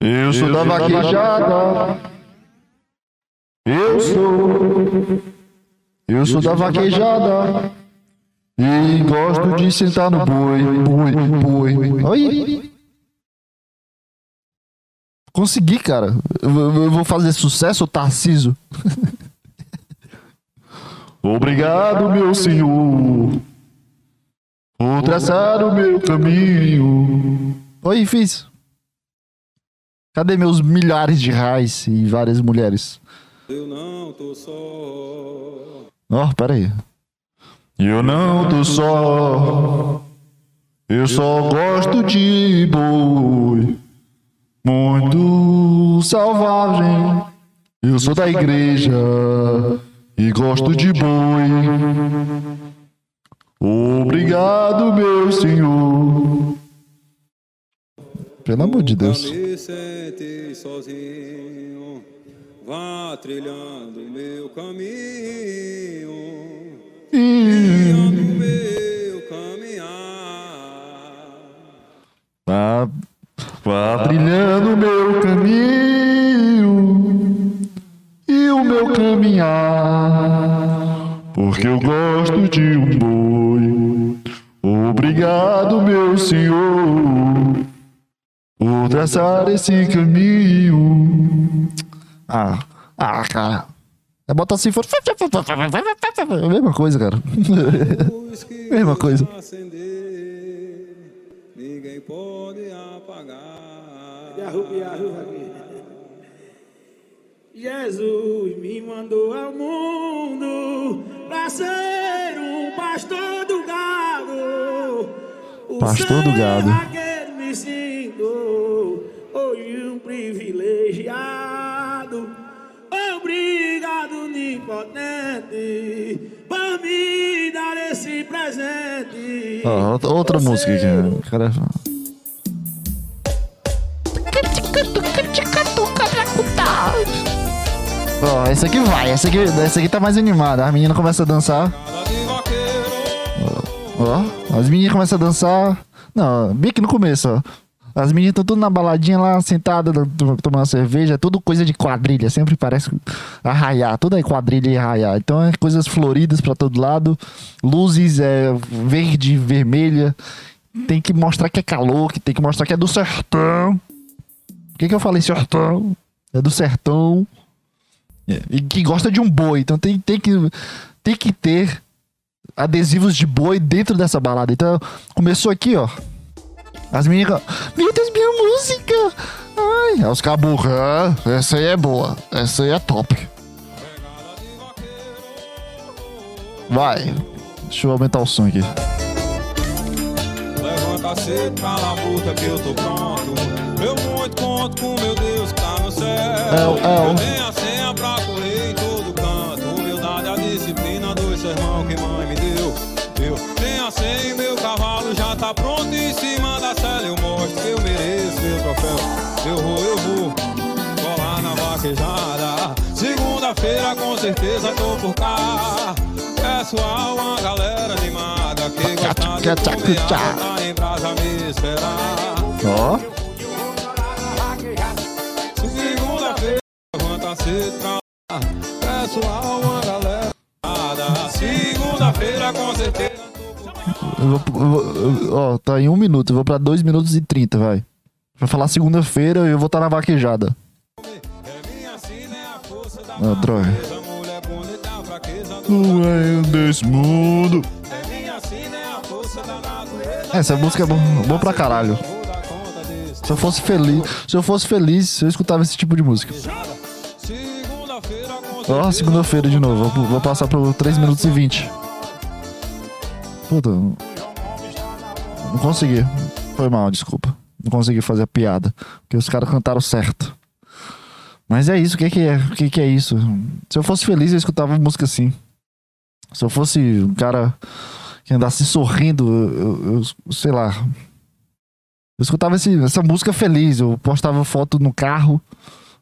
[SPEAKER 1] Eu sou da vaquejada. Eu sou. Eu sou da vaquejada. E gosto de sentar no boi, boi, boi. Oi. Consegui, cara. Eu vou fazer sucesso, Tarciso. *laughs* Obrigado, meu Senhor, por traçar o meu caminho. Oi, fiz. Cadê meus milhares de reais e várias mulheres?
[SPEAKER 4] Eu não tô só.
[SPEAKER 1] Ó, oh, pera aí. Eu não tô só. Eu só gosto de boi. Muito selvagem. Eu sou da igreja e gosto de boi. Obrigado, meu Senhor. Pelo amor de Deus.
[SPEAKER 4] sozinho, vá trilhando meu caminho, guiando meu caminhar.
[SPEAKER 1] Vá, vá trilhando meu caminho e o meu caminhar, porque eu gosto de um boi. Obrigado, meu Senhor, por traçar esse caminho. Ah, ah, cara. É bota assim, for... É *laughs* mesma coisa, cara. *laughs* mesma coisa.
[SPEAKER 4] Ninguém pode apagar.
[SPEAKER 3] Jesus me mandou ao mundo para ser um pastor do gado.
[SPEAKER 1] O pastor do gado.
[SPEAKER 3] Me hoje um privilegiado. Obrigado, onipotente, por me dar esse presente.
[SPEAKER 1] Oh, outra música aqui, cara. Ó, oh, essa aqui vai, essa aqui, essa aqui tá mais animada. A menina começa a dançar. Ó, oh, as meninas começam a dançar. Não, bem aqui no começo, ó. As meninas estão tudo na baladinha lá, sentadas, tomando cerveja, tudo coisa de quadrilha, sempre parece arraiar, tudo é quadrilha e arraiar. Então é coisas floridas para todo lado, luzes é verde, vermelha. Tem que mostrar que é calor, que tem que mostrar que é do sertão. Por que, que eu falei sertão? É do sertão. É. E que gosta de um boi. Então tem, tem, que, tem que ter adesivos de boi dentro dessa balada. Então começou aqui, ó. As meninas. Meu Deus, minha música! Ai, é os caboclos. Ah, essa aí é boa. Essa aí é top. Vai. Deixa eu aumentar o som aqui.
[SPEAKER 4] Levanta cedo pra labuta que eu tô pronto. Eu muito conto com meu Deus que tá no céu.
[SPEAKER 1] É, é
[SPEAKER 4] troféu. Eu vou, eu vou. Colar na vaquejada. Segunda-feira com certeza tô por cá. Pessoal, uma galera animada que gosta de comer tá em brasa me esperar.
[SPEAKER 1] Ó.
[SPEAKER 4] Segunda-feira, levanta cedo. Pessoal, uma galera animada. Segunda-feira com certeza
[SPEAKER 1] Eu vou, eu vou- eu- ó, tá em um minuto. Eu vou pra dois minutos e trinta, vai. Vai falar segunda-feira e eu vou estar na vaquejada. Ah, droga. Não é desse mundo.
[SPEAKER 4] É.
[SPEAKER 1] Essa música é bom, bom pra caralho. Se eu fosse feliz, se eu fosse feliz, eu escutava esse tipo de música. Ó,
[SPEAKER 4] certeza
[SPEAKER 1] segunda-feira de novo. Vou, vou passar pro 3 minutos e 20. Puta. Não consegui. Foi mal, desculpa. Não consegui fazer a piada. Porque os caras cantaram certo. Mas é isso, o que, é? O que, que é isso? Se eu fosse feliz, eu escutava música assim. Se eu fosse um cara que andasse sorrindo, eu, eu- eu- sei lá. Eu escutava esse- essa música feliz. Eu postava foto no carro,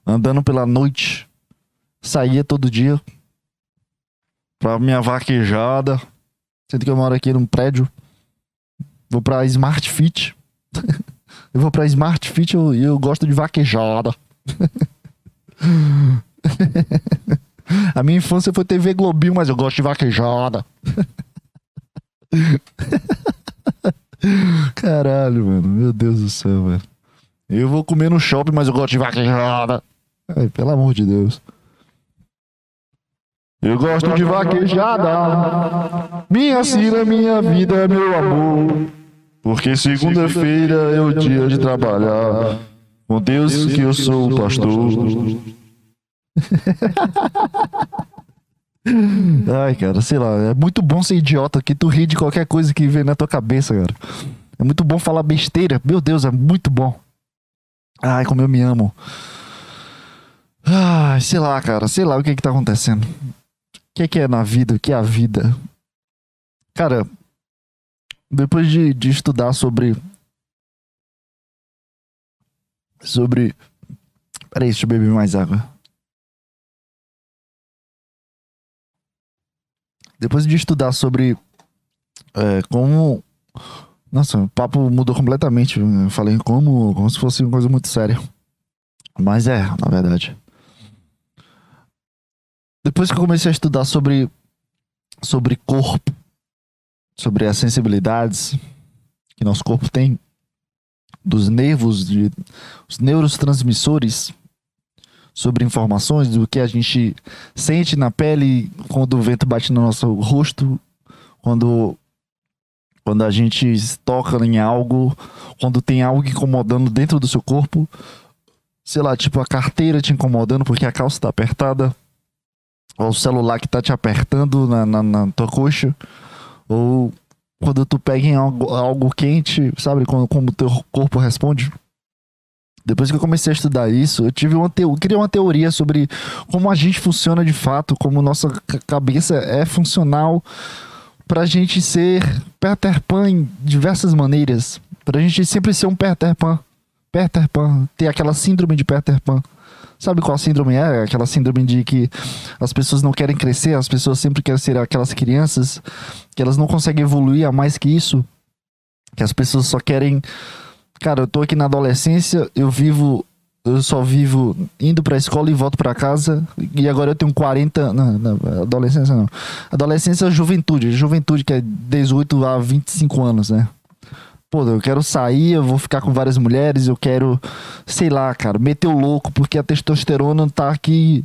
[SPEAKER 1] andando pela noite saía todo dia pra minha vaquejada. Sendo que eu moro aqui num prédio. Vou pra Smart Fit. *laughs* eu vou pra Smart Fit e eu, eu gosto de vaquejada. *laughs* A minha infância foi TV Globinho, mas eu gosto de vaquejada. *laughs* Caralho, mano. Meu Deus do céu, velho. Eu vou comer no shopping, mas eu gosto de vaquejada. Ai, pelo amor de Deus. Eu gosto de vaquejada. Minha sina, minha vida, meu amor. Porque segunda-feira é o dia de trabalhar. Com Deus que eu sou o pastor. *laughs* Ai, cara, sei lá. É muito bom ser idiota que tu ri de qualquer coisa que vem na tua cabeça, cara. É muito bom falar besteira. Meu Deus, é muito bom. Ai, como eu me amo. Ai, sei lá, cara. Sei lá o que que tá acontecendo. O que que é na vida? O que é a vida? Cara, depois de, de estudar sobre. Sobre. Peraí, deixa eu beber mais água. Depois de estudar sobre. é, como. Nossa, o papo mudou completamente. Eu falei como, como se fosse uma coisa muito séria. Mas é, na verdade. Depois que eu comecei a estudar sobre sobre corpo, sobre as sensibilidades que nosso corpo tem, dos nervos, de, os neurotransmissores, sobre informações do que a gente sente na pele quando o vento bate no nosso rosto, quando quando a gente toca em algo, quando tem algo incomodando dentro do seu corpo, sei lá, tipo a carteira te incomodando porque a calça tá apertada, ou o celular que tá te apertando na, na, na tua coxa, ou quando tu pega em algo, algo quente, sabe como, o teu corpo responde. Depois que eu comecei a estudar isso, eu tive uma teo... eu criei uma teoria sobre como a gente funciona de fato, como nossa ca- cabeça é funcional pra gente ser Peter Pan em diversas maneiras. Pra gente sempre ser um Peter Pan. Peter Pan, ter aquela síndrome de Peter Pan. Sabe qual síndrome é? Aquela síndrome de que as pessoas não querem crescer, as pessoas sempre querem ser aquelas crianças, que elas não conseguem evoluir a mais que isso. Que as pessoas só querem. Cara, eu tô aqui na adolescência, eu vivo. Eu só vivo indo pra escola e volto pra casa. E agora eu tenho 40. Não, não, adolescência não. Adolescência é juventude. Juventude que é 18 a 25 anos, né? Pô, eu quero sair, eu vou ficar com várias mulheres, eu quero, sei lá, cara, meter o louco, porque a testosterona tá aqui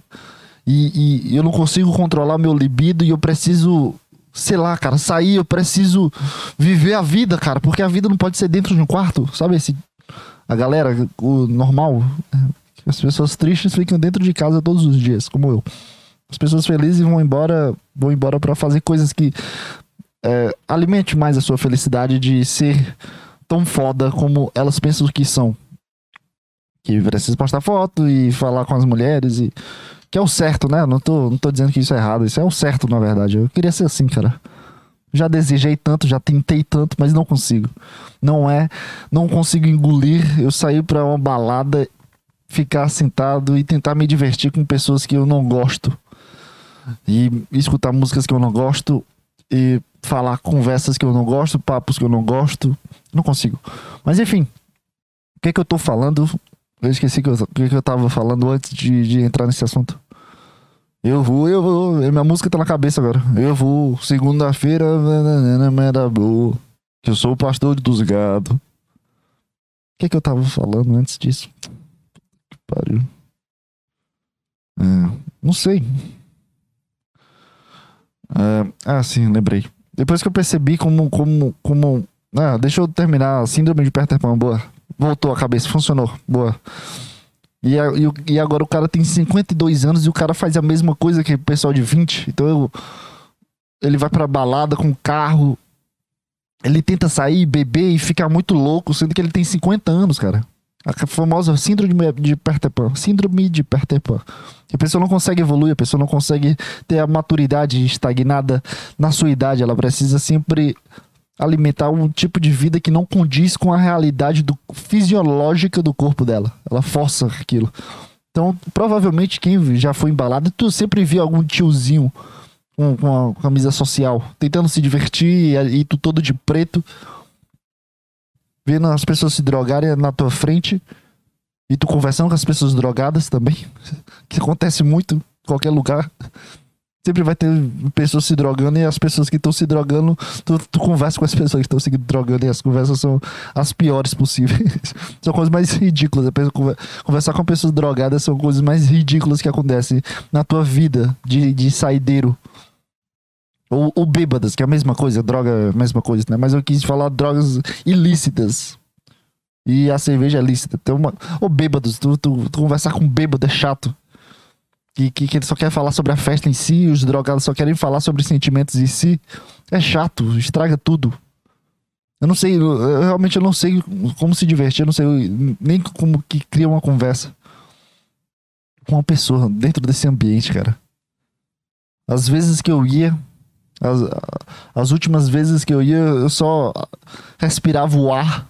[SPEAKER 1] e, e eu não consigo controlar meu libido e eu preciso, sei lá, cara, sair, eu preciso viver a vida, cara, porque a vida não pode ser dentro de um quarto, sabe? Esse, A galera, o normal, é, as pessoas tristes ficam dentro de casa todos os dias, como eu. As pessoas felizes vão embora, vão embora para fazer coisas que é, alimente mais a sua felicidade de ser tão foda como elas pensam que são. Que precisa postar foto e falar com as mulheres e que é o certo, né? Não tô, não tô dizendo que isso é errado, isso é o certo, na verdade. Eu queria ser assim, cara. Já desejei tanto, já tentei tanto, mas não consigo. Não é, não consigo engolir. Eu sair pra uma balada, ficar sentado e tentar me divertir com pessoas que eu não gosto. E escutar músicas que eu não gosto e falar conversas que eu não gosto, papos que eu não gosto. Não consigo. Mas enfim, o que é que eu tô falando? Eu esqueci que eu, o que, é que eu tava falando antes de, de entrar nesse assunto. Eu vou, eu vou. Minha música tá na cabeça agora. Eu vou, segunda-feira, era boa. Que eu sou o pastor dos gados. O que é que eu tava falando antes disso? Que pariu. É, não sei. É, ah, sim, lembrei. Depois que eu percebi como. como, como ah, deixa eu terminar. Síndrome de Peter Pan, boa. Voltou a cabeça, funcionou, boa. E, e, e, agora o cara tem 52 anos e o cara faz a mesma coisa que o pessoal de 20. Então eu, ele vai pra balada com carro. Ele tenta sair, beber e ficar muito louco, sendo que ele tem 50 anos, cara. A famosa síndrome de Peter Pan. Síndrome de Peter. A pessoa não consegue evoluir, a pessoa não consegue ter a maturidade estagnada na sua idade. Ela precisa sempre alimentar um tipo de vida que não condiz com a realidade do, fisiológica do corpo dela. Ela força aquilo. Então, provavelmente, quem já foi embalado, tu sempre viu algum tiozinho com, com a camisa social, tentando se divertir e, e tu todo de preto vendo as pessoas se drogarem na tua frente e tu conversando com as pessoas drogadas também, *laughs* que acontece muito em qualquer lugar. Sempre vai ter pessoas se drogando e as pessoas que estão se drogando, tu, tu conversa com as pessoas que estão se drogando e as conversas são as piores possíveis. *laughs* são coisas mais ridículas. Conversar com pessoas drogadas são coisas mais ridículas que acontecem na tua vida de, de saideiro. Ou, ou bêbadas, que é a mesma coisa, droga é mesma coisa, né? Mas eu quis falar drogas ilícitas. E a cerveja é lícita. Tem uma... Ou bêbados, tu, tu, tu conversar com bêbado é chato. Que, que, que ele só quer falar sobre a festa em si, os drogados só querem falar sobre sentimentos em si. É chato, estraga tudo. Eu não sei, eu, realmente eu não sei como se divertir, eu não sei nem como que cria uma conversa com uma pessoa dentro desse ambiente, cara. Às vezes que eu ia, as, as últimas vezes que eu ia, eu só respirava o ar,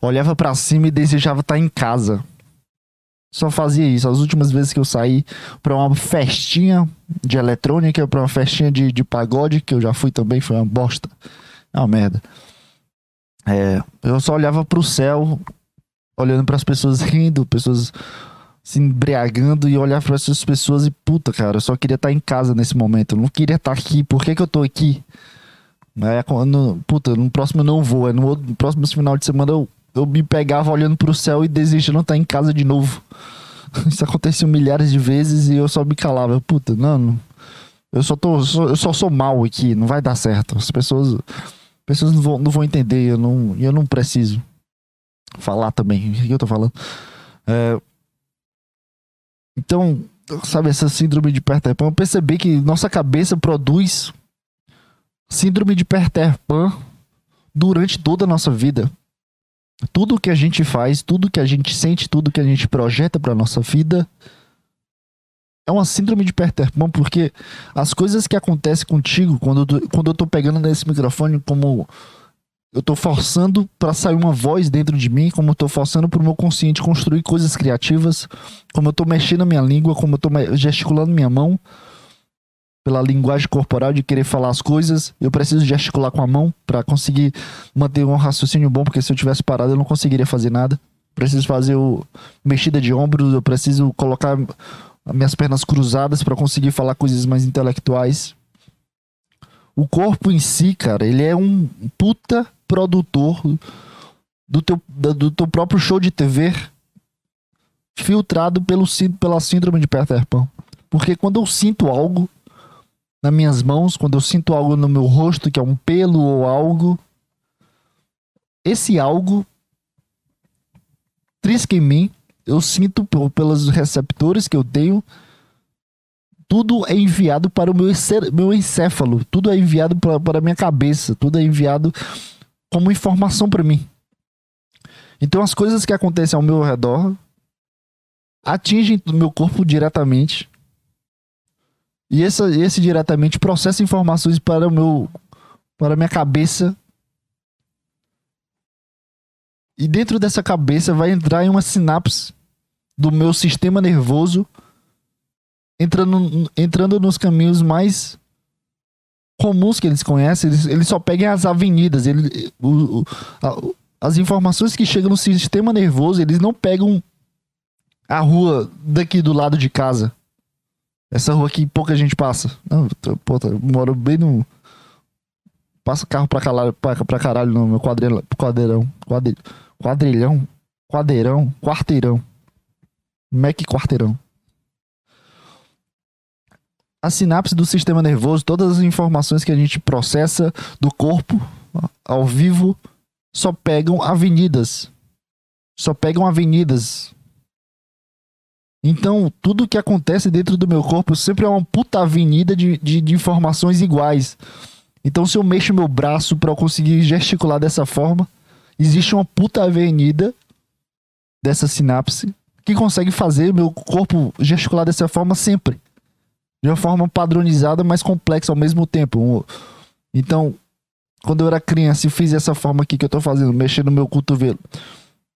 [SPEAKER 1] olhava para cima e desejava estar em casa. Só fazia isso. As últimas vezes que eu saí pra uma festinha de eletrônica, pra uma festinha de, de pagode, que eu já fui também, foi uma bosta. É uma merda. É, eu só olhava pro céu, olhando para as pessoas rindo, pessoas se embriagando e olhar para essas pessoas e puta, cara, eu só queria estar em casa nesse momento. Eu não queria estar aqui. Por que, que eu tô aqui? É, no, puta, no próximo eu não vou. É no, no próximo final de semana eu, eu me pegava olhando pro céu e desejando estar em casa de novo. *laughs* Isso aconteceu milhares de vezes e eu só me calava. Puta, não, não eu só tô, eu só sou mal aqui, não vai dar certo. As pessoas, pessoas não vão, não vão entender, eu não, eu não preciso falar também. O que eu tô falando? É, então, sabe, essa síndrome de Peter Pan, eu percebi que nossa cabeça produz síndrome de Peter Pan durante toda a nossa vida. Tudo que a gente faz, tudo que a gente sente, tudo que a gente projeta para nossa vida é uma síndrome de Peter Pan, porque as coisas que acontecem contigo quando quando eu tô pegando nesse microfone como eu tô forçando para sair uma voz dentro de mim, como eu tô forçando pro meu consciente construir coisas criativas, como eu tô mexendo a minha língua, como eu tô gesticulando minha mão pela linguagem corporal de querer falar as coisas, eu preciso gesticular com a mão para conseguir manter um raciocínio bom, porque se eu tivesse parado eu não conseguiria fazer nada. Preciso fazer o mexida de ombros, eu preciso colocar minhas pernas cruzadas para conseguir falar coisas mais intelectuais. O corpo em si, cara, ele é um puta produtor do teu, do teu próprio show de TV filtrado pelo, pela síndrome de Peter Pan. Porque quando eu sinto algo nas minhas mãos, quando eu sinto algo no meu rosto, que é um pelo ou algo, esse algo trisca em mim, eu sinto pelos receptores que eu tenho, tudo é enviado para o meu, meu encéfalo, tudo é enviado para, para a minha cabeça, tudo é enviado como informação para mim. Então as coisas que acontecem ao meu redor atingem o meu corpo diretamente. E esse, diretamente processa informações para o meu para a minha cabeça. E dentro dessa cabeça vai entrar em uma sinapse do meu sistema nervoso entrando, entrando nos caminhos mais comuns que eles conhecem, eles, eles só pegam as avenidas, ele, o, o, a, as informações que chegam no sistema nervoso, eles não pegam a rua daqui do lado de casa. Essa rua aqui pouca gente passa. Não, pô, eu moro bem no. Passa carro pra caralho, pra, pra caralho no meu quadrilhão. Quadrilhão. Quadrilhão. Quadreirão. Quarteirão. Mac quarteirão a sinapse do sistema nervoso, todas as informações que a gente processa do corpo ao vivo só pegam avenidas. Só pegam avenidas. Então, tudo que acontece dentro do meu corpo sempre é uma puta avenida de, de, de informações iguais. Então, se eu mexo meu braço para eu conseguir gesticular dessa forma, existe uma puta avenida dessa sinapse que consegue fazer meu corpo gesticular dessa forma sempre de uma forma padronizada, mas complexa ao mesmo tempo. Então, quando eu era criança e fiz essa forma aqui que eu tô fazendo, mexendo meu cotovelo,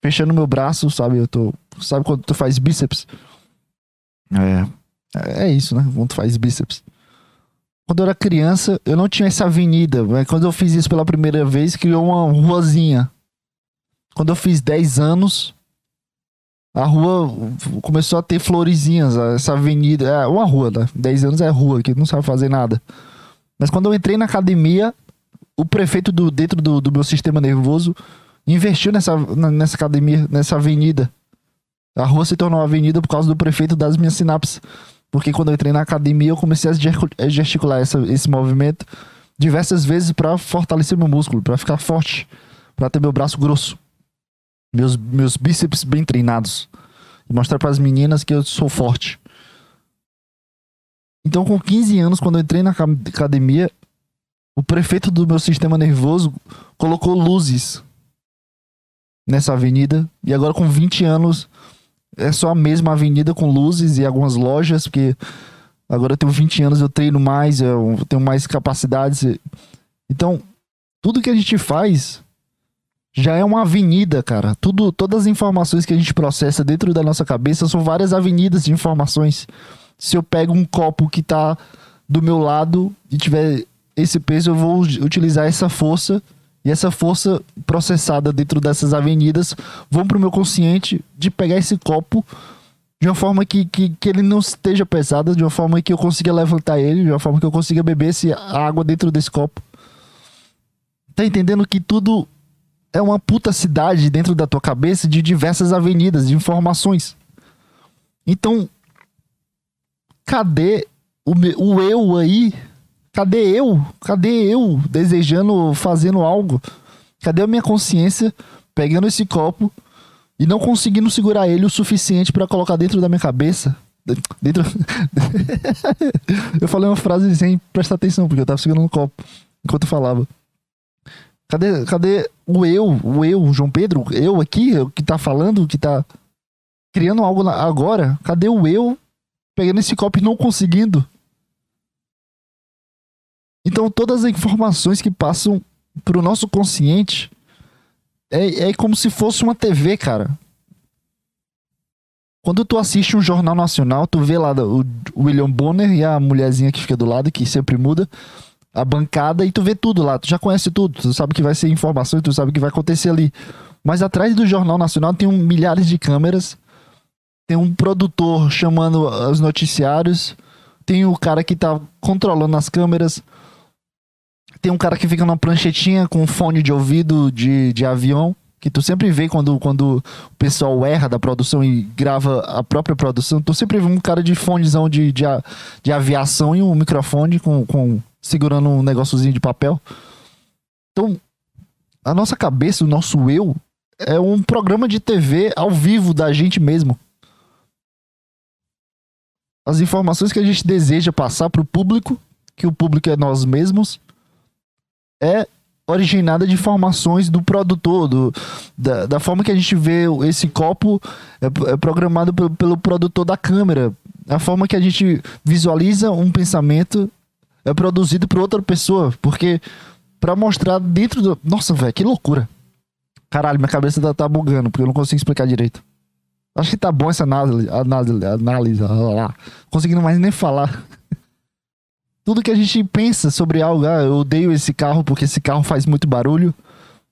[SPEAKER 1] fechando meu braço, sabe? Eu tô, sabe quando tu faz bíceps? É, é isso, né? Quando tu faz bíceps. Quando eu era criança, eu não tinha essa avenida. Quando eu fiz isso pela primeira vez, criou uma ruazinha. Quando eu fiz 10 anos, a rua começou a ter florezinhas, essa avenida. É uma rua, né? 10 anos é rua, que não sabe fazer nada. Mas quando eu entrei na academia, o prefeito do, dentro do, do meu sistema nervoso investiu nessa, nessa academia, nessa avenida. A rua se tornou avenida por causa do prefeito das minhas sinapses. Porque quando eu entrei na academia, eu comecei a gesticular essa, esse movimento diversas vezes para fortalecer meu músculo, para ficar forte, para ter meu braço grosso meus, meus bíceps bem treinados. E mostrar para as meninas que eu sou forte. Então, com 15 anos, quando eu entrei na academia, o prefeito do meu sistema nervoso colocou luzes nessa avenida. E agora, com 20 anos, é só a mesma avenida com luzes e algumas lojas, porque agora eu tenho 20 anos, eu treino mais, eu tenho mais capacidades. Então, tudo que a gente faz já é uma avenida, cara. Tudo, todas as informações que a gente processa dentro da nossa cabeça são várias avenidas de informações. Se eu pego um copo que tá do meu lado e tiver esse peso, eu vou utilizar essa força e essa força processada dentro dessas avenidas vão pro meu consciente de pegar esse copo de uma forma que, que, que ele não esteja pesado, de uma forma que eu consiga levantar ele, de uma forma que eu consiga beber esse água dentro desse copo. Tá entendendo que tudo é uma puta cidade dentro da tua cabeça de diversas avenidas, de informações. Então, cadê o, o eu aí? Cadê eu? Cadê eu desejando, fazendo algo? Cadê a minha consciência pegando esse copo e não conseguindo segurar ele o suficiente para colocar dentro da minha cabeça? Dentro. *laughs* eu falei uma frase sem prestar atenção, porque eu tava segurando um copo enquanto eu falava. Cadê, cadê o eu, o eu, João Pedro, eu aqui, que tá falando, que tá criando algo agora? Cadê o eu pegando esse copo e não conseguindo? Então todas as informações que passam pro nosso consciente é, é como se fosse uma TV, cara. Quando tu assiste um jornal nacional, tu vê lá o William Bonner e a mulherzinha que fica do lado, que sempre muda a bancada e tu vê tudo lá, tu já conhece tudo, tu sabe que vai ser informação, tu sabe que vai acontecer ali. Mas atrás do Jornal Nacional tem um, milhares de câmeras, tem um produtor chamando os noticiários, tem o cara que tá controlando as câmeras, tem um cara que fica numa pranchetinha com fone de ouvido de, de avião, que tu sempre vê quando, quando o pessoal erra da produção e grava a própria produção, tu sempre vê um cara de fonezão de, de, de aviação e um microfone com, com segurando um negóciozinho de papel. Então, a nossa cabeça, o nosso eu, é um programa de TV ao vivo da gente mesmo. As informações que a gente deseja passar para o público, que o público é nós mesmos, é originada de informações do produtor, do, da, da forma que a gente vê esse copo é, é programado pelo, pelo produtor da câmera. A forma que a gente visualiza um pensamento é produzido por outra pessoa, porque para mostrar dentro do. Nossa, velho, que loucura. Caralho, minha cabeça tá, tá bugando, porque eu não consigo explicar direito. Acho que tá bom essa análise. análise, análise lá. Conseguindo mais nem falar *laughs* tudo que a gente pensa sobre algo, ah, eu odeio esse carro porque esse carro faz muito barulho,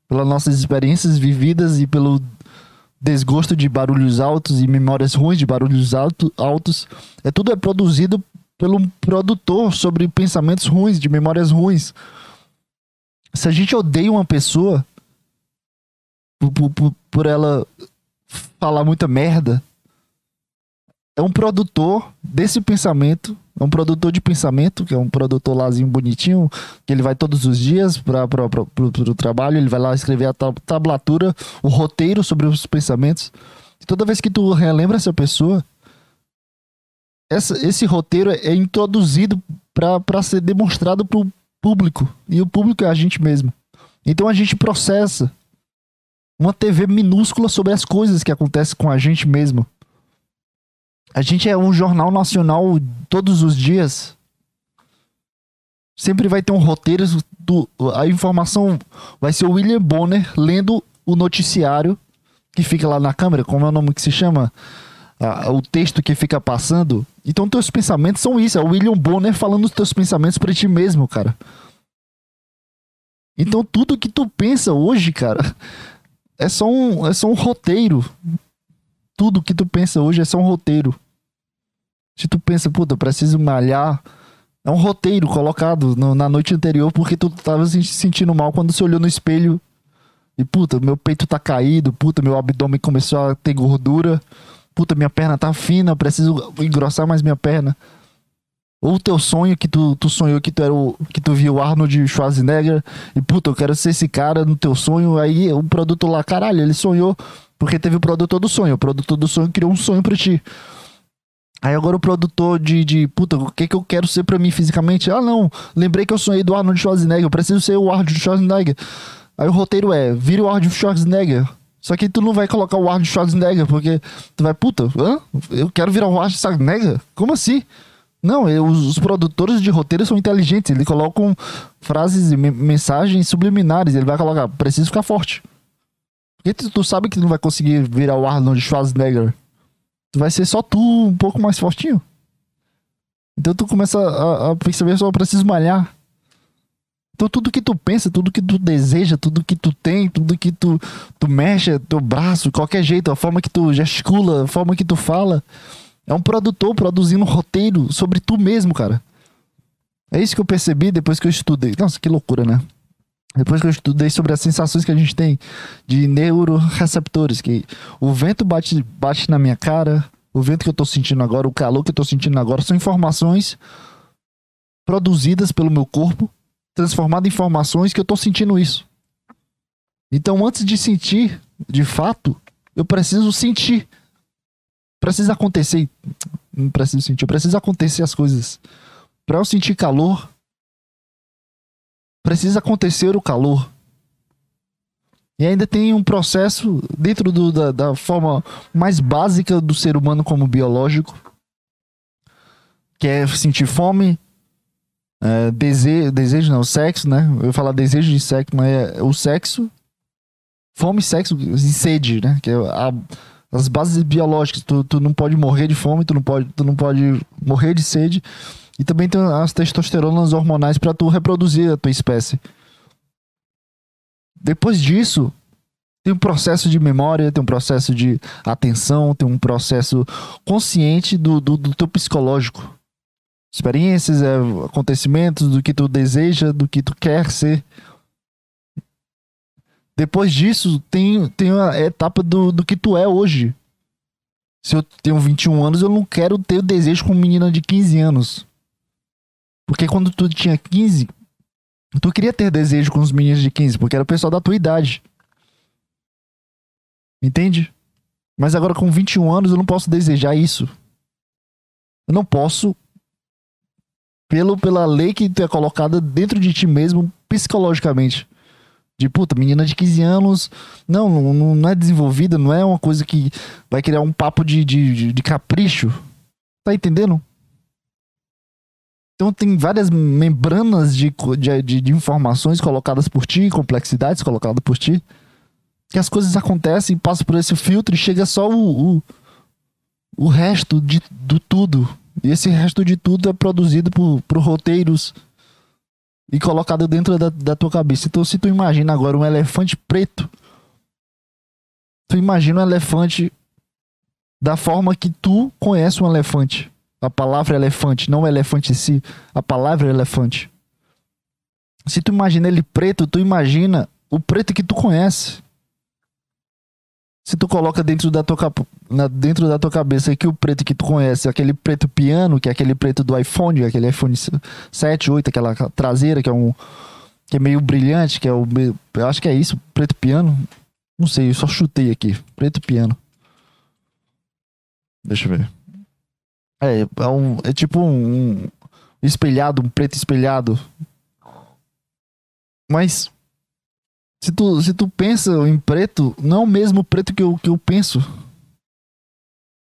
[SPEAKER 1] pelas nossas experiências vividas e pelo desgosto de barulhos altos e memórias ruins de barulhos alto, altos, é tudo é produzido pelo produtor sobre pensamentos ruins, de memórias ruins. Se a gente odeia uma pessoa por, por, por ela falar muita merda, é um produtor desse pensamento é um produtor de pensamento, que é um produtor lázinho bonitinho, que ele vai todos os dias para o trabalho, ele vai lá escrever a tablatura, o roteiro sobre os pensamentos. E toda vez que tu relembra essa pessoa, essa, esse roteiro é introduzido para ser demonstrado para o público. E o público é a gente mesmo. Então a gente processa uma TV minúscula sobre as coisas que acontecem com a gente mesmo. A gente é um jornal nacional todos os dias. Sempre vai ter um roteiro. Do, a informação vai ser o William Bonner lendo o noticiário que fica lá na câmera, como é o nome que se chama? Ah, o texto que fica passando. Então, teus pensamentos são isso. É o William Bonner falando os teus pensamentos para ti mesmo, cara. Então, tudo que tu pensa hoje, cara, é só um, é só um roteiro. Tudo que tu pensa hoje é só um roteiro. Se tu pensa, puta, eu preciso malhar. É um roteiro colocado no, na noite anterior porque tu tava se sentindo mal quando você olhou no espelho. E puta, meu peito tá caído, puta, meu abdômen começou a ter gordura. Puta, minha perna tá fina, eu preciso engrossar mais minha perna. Ou o teu sonho que tu, tu sonhou que tu era o que tu viu o Arnold Schwarzenegger e puta, eu quero ser esse cara no teu sonho. Aí o produto lá, caralho, ele sonhou porque teve o produtor do sonho. O produtor do sonho criou um sonho para ti. Aí agora o produtor de, de puta, o que que eu quero ser pra mim fisicamente? Ah, não, lembrei que eu sonhei do Arnold Schwarzenegger, eu preciso ser o Arnold Schwarzenegger. Aí o roteiro é, vira o Arnold Schwarzenegger. Só que tu não vai colocar o Arnold Schwarzenegger, porque tu vai, puta, hã? Eu quero virar o Arnold Schwarzenegger? Como assim? Não, eu, os, produtores de roteiro são inteligentes, eles colocam frases e mensagens subliminares, ele vai colocar, preciso ficar forte. Porque tu, tu sabe que tu não vai conseguir virar o Arnold Schwarzenegger vai ser só tu um pouco mais fortinho. Então tu começa a, a perceber só preciso malhar. Então tudo que tu pensa, tudo que tu deseja, tudo que tu tem, tudo que tu, tu mexe, teu braço, qualquer jeito, a forma que tu gesticula, a forma que tu fala, é um produtor produzindo um roteiro sobre tu mesmo, cara. É isso que eu percebi depois que eu estudei. Nossa, que loucura, né? Depois que eu estudei sobre as sensações que a gente tem de neuroreceptores, que o vento bate, bate na minha cara, o vento que eu tô sentindo agora, o calor que eu tô sentindo agora, são informações produzidas pelo meu corpo, transformadas em informações que eu tô sentindo isso. Então, antes de sentir, de fato, eu preciso sentir. Precisa acontecer. Não preciso sentir, eu preciso acontecer as coisas. Para eu sentir calor, precisa acontecer o calor. E ainda tem um processo dentro do, da, da forma mais básica do ser humano como biológico, que é sentir fome, é, desejo, desejo não, sexo, né? Eu ia falar desejo de sexo, mas é o sexo, fome, sexo e sede, né? Que é a, as bases biológicas. Tu, tu não pode morrer de fome, tu não pode, tu não pode morrer de sede. E também tem as testosteronas hormonais para tu reproduzir a tua espécie. Depois disso, tem um processo de memória, tem um processo de atenção, tem um processo consciente do, do, do teu psicológico. Experiências, é, acontecimentos, do que tu deseja, do que tu quer ser. Depois disso, tem, tem a etapa do, do que tu é hoje. Se eu tenho 21 anos, eu não quero ter o desejo com menina de 15 anos. Porque quando tu tinha 15, tu queria ter desejo com os meninos de 15, porque era o pessoal da tua idade. Entende? Mas agora com 21 anos eu não posso desejar isso. Eu não posso pelo pela lei que é colocada dentro de ti mesmo psicologicamente. De puta, menina de 15 anos, não, não, não é desenvolvida, não é uma coisa que vai criar um papo de, de, de capricho. Tá entendendo? Então tem várias membranas de, de, de, informações colocadas por ti, complexidades colocadas por ti, que as coisas acontecem, passam por esse filtro e chega só o, o, o resto de, do tudo. E esse resto de tudo é produzido por, por roteiros e colocado dentro da, da tua cabeça. Então, se tu imagina agora um elefante preto, tu imagina um elefante da forma que tu conhece um elefante. A palavra elefante, não o elefante em si, a palavra elefante. Se tu imagina ele preto, tu imagina o preto que tu conhece. Se tu coloca dentro da tua, dentro da tua cabeça que o preto que tu conhece, aquele preto piano, que é aquele preto do iPhone, aquele iPhone 7, 8, aquela traseira que é um que é meio brilhante, que é o eu acho que é isso, preto piano. Não sei, eu só chutei aqui, preto piano. Deixa eu ver. É, é, um, é tipo um, um espelhado, um preto espelhado. Mas se tu, se tu pensa em preto, não é o mesmo preto que eu, que eu penso.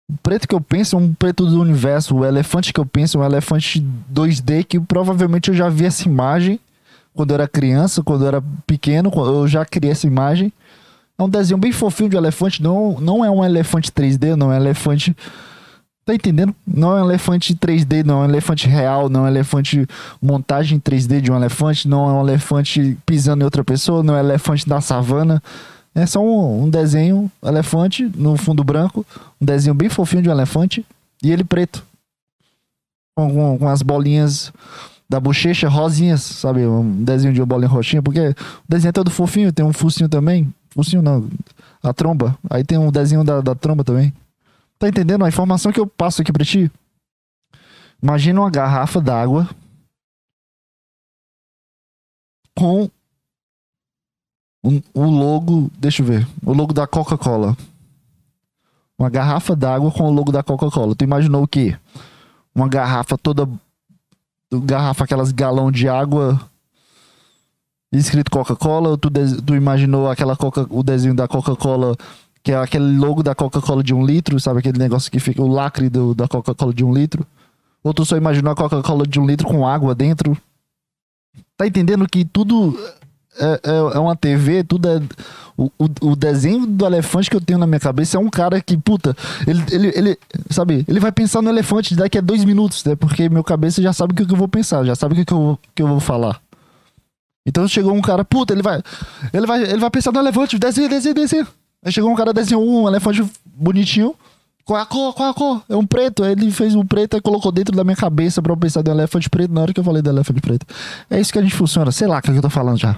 [SPEAKER 1] O preto que eu penso é um preto do universo. O elefante que eu penso é um elefante 2D que provavelmente eu já vi essa imagem quando eu era criança, quando eu era pequeno, eu já criei essa imagem. É um desenho bem fofinho de elefante, não, não é um elefante 3D, não é um elefante Tá entendendo? Não é um elefante 3D, não é um elefante real, não é um elefante montagem 3D de um elefante, não é um elefante pisando em outra pessoa, não é um elefante da savana. É só um, um desenho, elefante no fundo branco, um desenho bem fofinho de um elefante e ele preto. Com, com, com as bolinhas da bochecha rosinhas, sabe? Um desenho de uma bolinha roxinha, porque o desenho é todo fofinho, tem um focinho também. Focinho não, a tromba. Aí tem um desenho da, da tromba também. Tá entendendo a informação que eu passo aqui pra ti? Imagina uma garrafa d'água com o logo, deixa eu ver, o logo da Coca-Cola. Uma garrafa d'água com o logo da Coca-Cola. Tu imaginou o quê? Uma garrafa toda garrafa aquelas galão de água escrito Coca-Cola, tu, tu imaginou aquela Coca, o desenho da Coca-Cola que é aquele logo da Coca-Cola de um litro, sabe? Aquele negócio que fica o lacre do, da Coca-Cola de um litro. Ou tu só imaginou a Coca-Cola de um litro com água dentro. Tá entendendo que tudo é, é, é uma TV, tudo é. O, o, o, desenho do elefante que eu tenho na minha cabeça é um cara que, puta, ele, ele, ele sabe, ele vai pensar no elefante daqui a dois minutos, né? Porque meu cabeça já sabe o que, eu vou pensar, já sabe o que, eu, que eu vou falar. Então chegou um cara, puta, ele vai. Ele vai, ele vai pensar no elefante, desenho, desenho, desenho. Aí chegou um cara desenhou um elefante bonitinho. Qual é a cor? Qual é a cor? É um preto. Aí ele fez um preto e colocou dentro da minha cabeça pra eu pensar um elefante preto na hora que eu falei do elefante preto. É isso que a gente funciona. Sei lá o que eu tô falando já.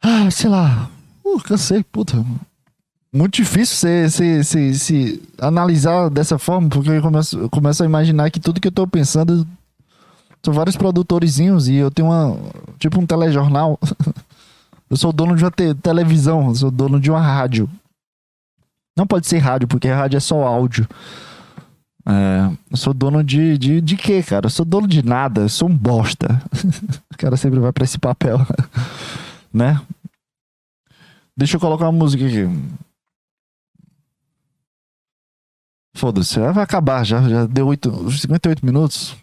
[SPEAKER 1] Ah, sei lá. Uh, cansei, puta. Muito difícil se, se, se, se analisar dessa forma, porque eu começo, eu começo a imaginar que tudo que eu tô pensando são vários produtorzinhos e eu tenho uma. Tipo um telejornal. *laughs* Eu sou dono de uma te televisão, eu sou dono de uma rádio. Não pode ser rádio, porque rádio é só áudio. É, eu sou dono de, de, de quê, cara? Eu sou dono de nada, eu sou um bosta. *laughs* o cara sempre vai pra esse papel, *laughs* né? Deixa eu colocar uma música aqui. Foda-se, vai acabar já. Já deu 8, 58 minutos.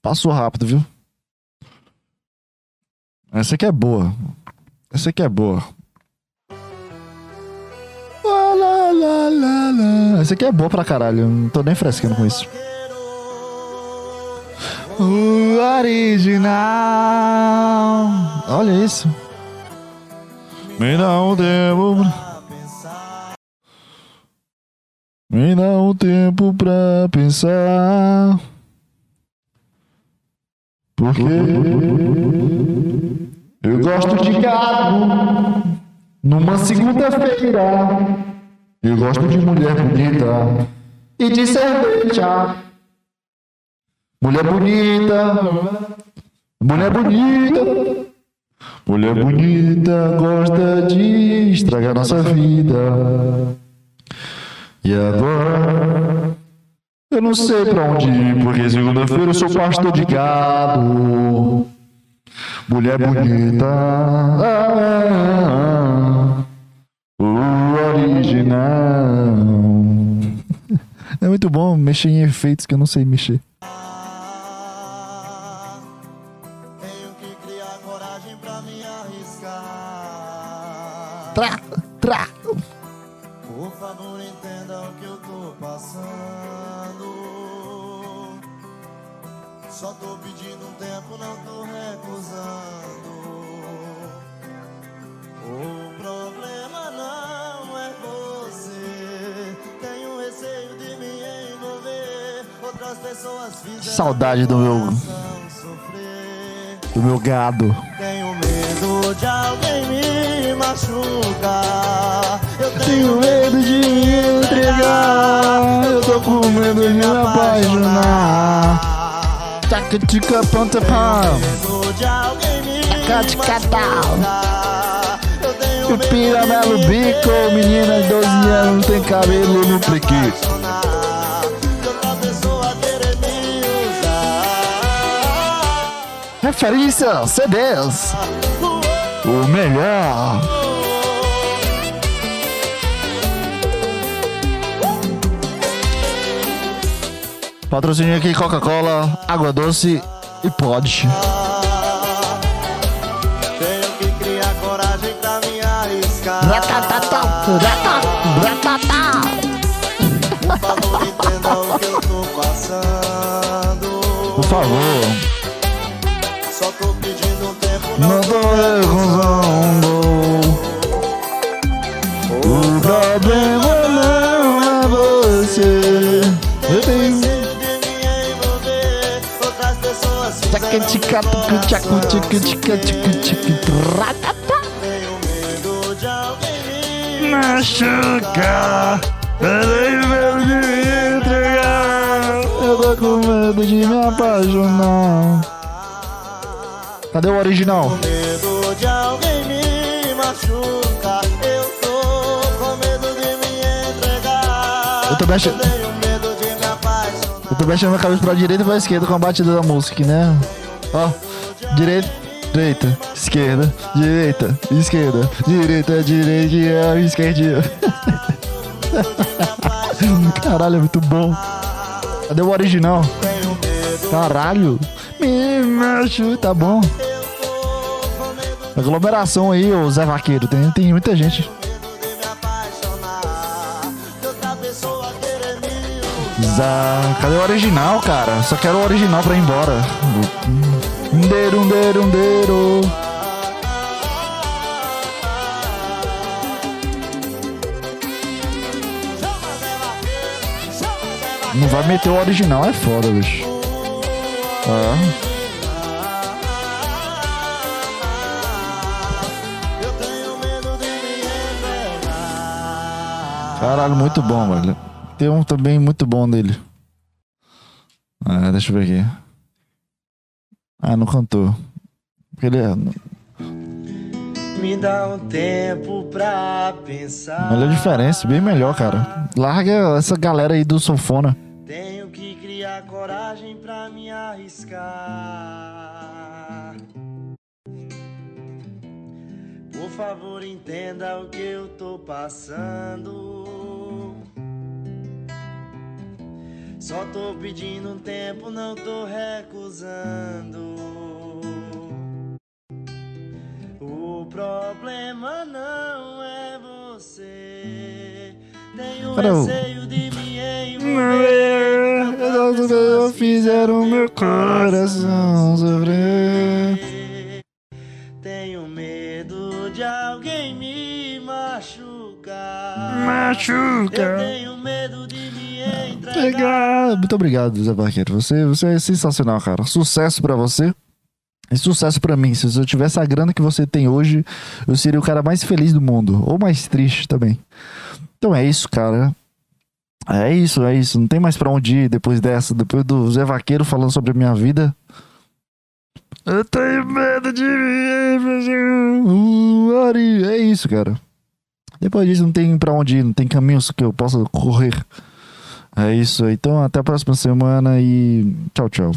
[SPEAKER 1] Passou rápido, viu? Essa aqui é boa. Essa aqui é boa. Essa aqui é boa pra caralho. Não tô nem frescando com isso. O original. Olha isso. Me dá um tempo. Me dá um tempo pra pensar. Porque eu gosto de gado numa segunda-feira. Eu gosto de mulher bonita e de cerveja. Mulher bonita, mulher bonita, Mulher bonita gosta de estragar nossa vida. E agora eu não sei pra onde ir, porque segunda-feira eu sou pastor de gado. Mulher bonita, ah, o original. É muito bom mexer em efeitos que eu não sei mexer.
[SPEAKER 2] Tenho que criar coragem pra me arriscar.
[SPEAKER 1] Tra, tra. Saudade do meu, do meu gado.
[SPEAKER 2] Tenho medo de alguém me machucar. Eu tenho medo de me entregar.
[SPEAKER 1] Eu tô com medo de me apaixonar. Taca, tica.
[SPEAKER 2] Medo de alguém me
[SPEAKER 1] Taca, tica, tal. Pira,
[SPEAKER 2] me
[SPEAKER 1] bico, menina de 12 anos, tem cabelo no prequito. Referência, CDs. O melhor. Patrocínio aqui Coca-Cola, água doce e pod.
[SPEAKER 2] Tenho que criar coragem pra me arriscar. Por favor, entenda o que eu tô passando.
[SPEAKER 1] Por favor.
[SPEAKER 2] Não
[SPEAKER 1] tô recusando. O problema não é você. Eu tenho.
[SPEAKER 2] receio de me envolver. Outras pessoas
[SPEAKER 1] Tchaca, tratata.
[SPEAKER 2] Tenho medo de alguém me
[SPEAKER 1] Machuca. De me entregar. Eu tô com medo de me apaixonar. Cadê o original?
[SPEAKER 2] medo de alguém me machucar. Eu tô com medo de me entregar.
[SPEAKER 1] Eu tô mexendo.
[SPEAKER 2] Tenho medo de me apaixonar.
[SPEAKER 1] Eu tô mexendo a cabeça pra direita e pra esquerda com a batida da música, né? Ó, direita, direita, esquerda, direita, esquerda, direita, direita, esquerda. *laughs* Caralho, é muito bom. Cadê o original? Caralho. Me macho, tá bom. Aglomeração aí, ô Zé Vaqueiro. Tem, tem muita gente. Zá. Cadê o original, cara? Só quero o original pra ir embora. Um deiro, um deiro, um deiro. Não vai meter o original, é foda, bicho. Ah. Caralho, muito bom, velho. Tem um também muito bom dele. Ah, deixa eu ver aqui. Ah, não cantou. Ele é.
[SPEAKER 2] Me dá um tempo pra pensar.
[SPEAKER 1] Olha a diferença, bem melhor, cara. Larga essa galera aí do Sofona.
[SPEAKER 2] Tenho que criar coragem pra me arriscar. Por favor, entenda o que eu tô passando. Só tô pedindo um tempo, não tô recusando. O problema não é você. Tenho
[SPEAKER 1] Cara, eu-
[SPEAKER 2] receio de me envolver.
[SPEAKER 1] Fizeram meu coração sofrer.
[SPEAKER 2] Machucar. Eu
[SPEAKER 1] Machuca.
[SPEAKER 2] tenho medo de me entregar.
[SPEAKER 1] Muito obrigado, Zé Barqueiro. Você, você é sensacional, cara. Sucesso pra você. E sucesso pra mim. Se eu tivesse a grana que você tem hoje, eu seria o cara mais feliz do mundo. Ou mais triste também. Então é isso, cara. É isso, é isso. Não tem mais pra onde ir depois dessa. Depois do Zé Vaqueiro falando sobre a minha vida. Eu tenho medo de mim. É isso, cara. Depois disso não tem pra onde ir, não tem caminhos que eu possa correr. É isso. Então até a próxima semana e tchau, tchau.